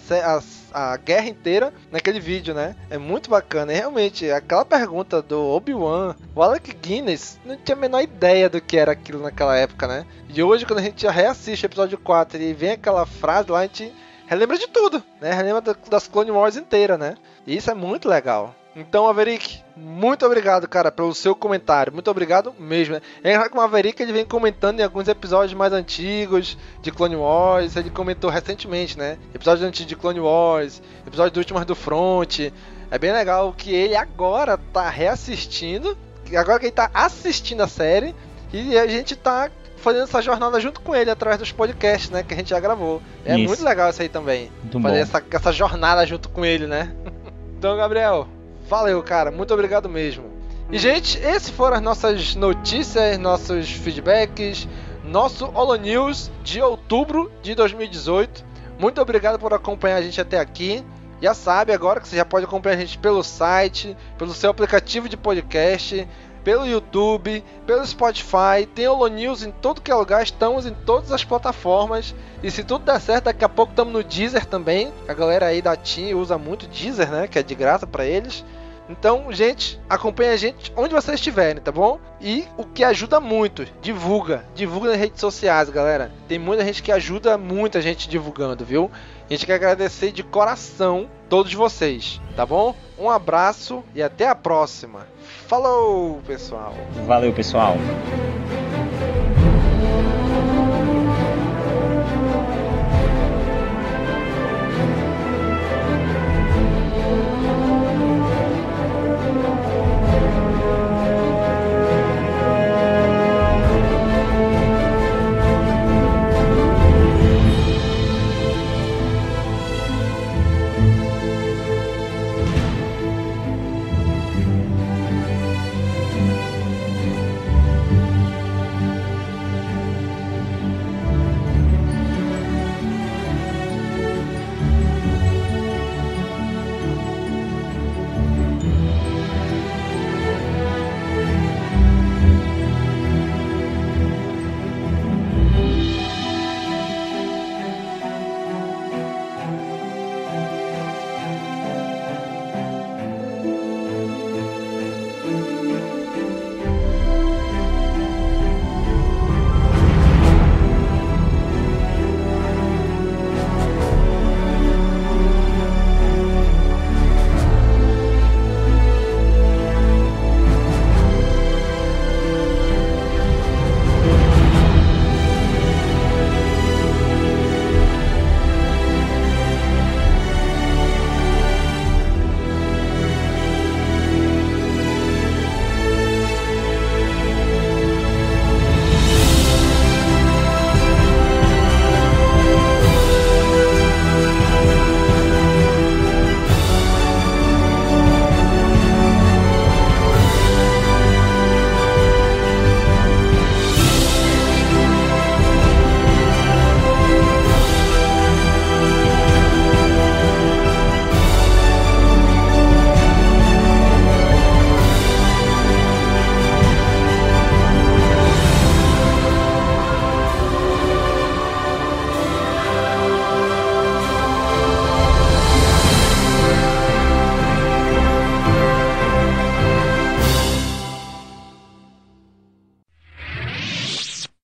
a, a guerra inteira naquele vídeo, né? É muito bacana. E realmente, aquela pergunta do Obi-Wan, o Alec Guinness não tinha a menor ideia do que era aquilo naquela época, né? E hoje, quando a gente reassiste o episódio 4 e vem aquela frase lá, a gente relembra de tudo, né? Relembra da- das Clone Wars inteira, né? E isso é muito legal. Então, Maverick, muito obrigado, cara, pelo seu comentário. Muito obrigado mesmo. É engraçado que o Maverick ele vem comentando em alguns episódios mais antigos de Clone Wars. Ele comentou recentemente, né? Episódio antigo de Clone Wars, episódio do Últimas do Front. É bem legal que ele agora tá reassistindo. Agora que ele tá assistindo a série. E a gente tá fazendo essa jornada junto com ele através dos podcasts, né? Que a gente já gravou. É Isso. muito legal isso aí também. Muito fazer bom. essa, essa jornada junto com ele, né? então, Gabriel, valeu, cara. Muito obrigado mesmo. E, gente, essas foram as nossas notícias, nossos feedbacks, nosso Holo News de outubro de 2018. Muito obrigado por acompanhar a gente até aqui. Já sabe agora que você já pode acompanhar a gente pelo site, pelo seu aplicativo de podcast, pelo YouTube, pelo Spotify, tem Holo News em todo que é lugar, estamos em todas as plataformas. E se tudo der certo, daqui a pouco estamos no Deezer também. A galera aí da TIM usa muito Deezer, né? Que é de graça para eles. Então, gente, acompanhe a gente onde vocês estiverem, tá bom? E o que ajuda muito, divulga. Divulga nas redes sociais, galera. Tem muita gente que ajuda muita gente divulgando, viu? A gente quer agradecer de coração todos vocês, tá bom? Um abraço e até a próxima. Falou, pessoal! Valeu, pessoal!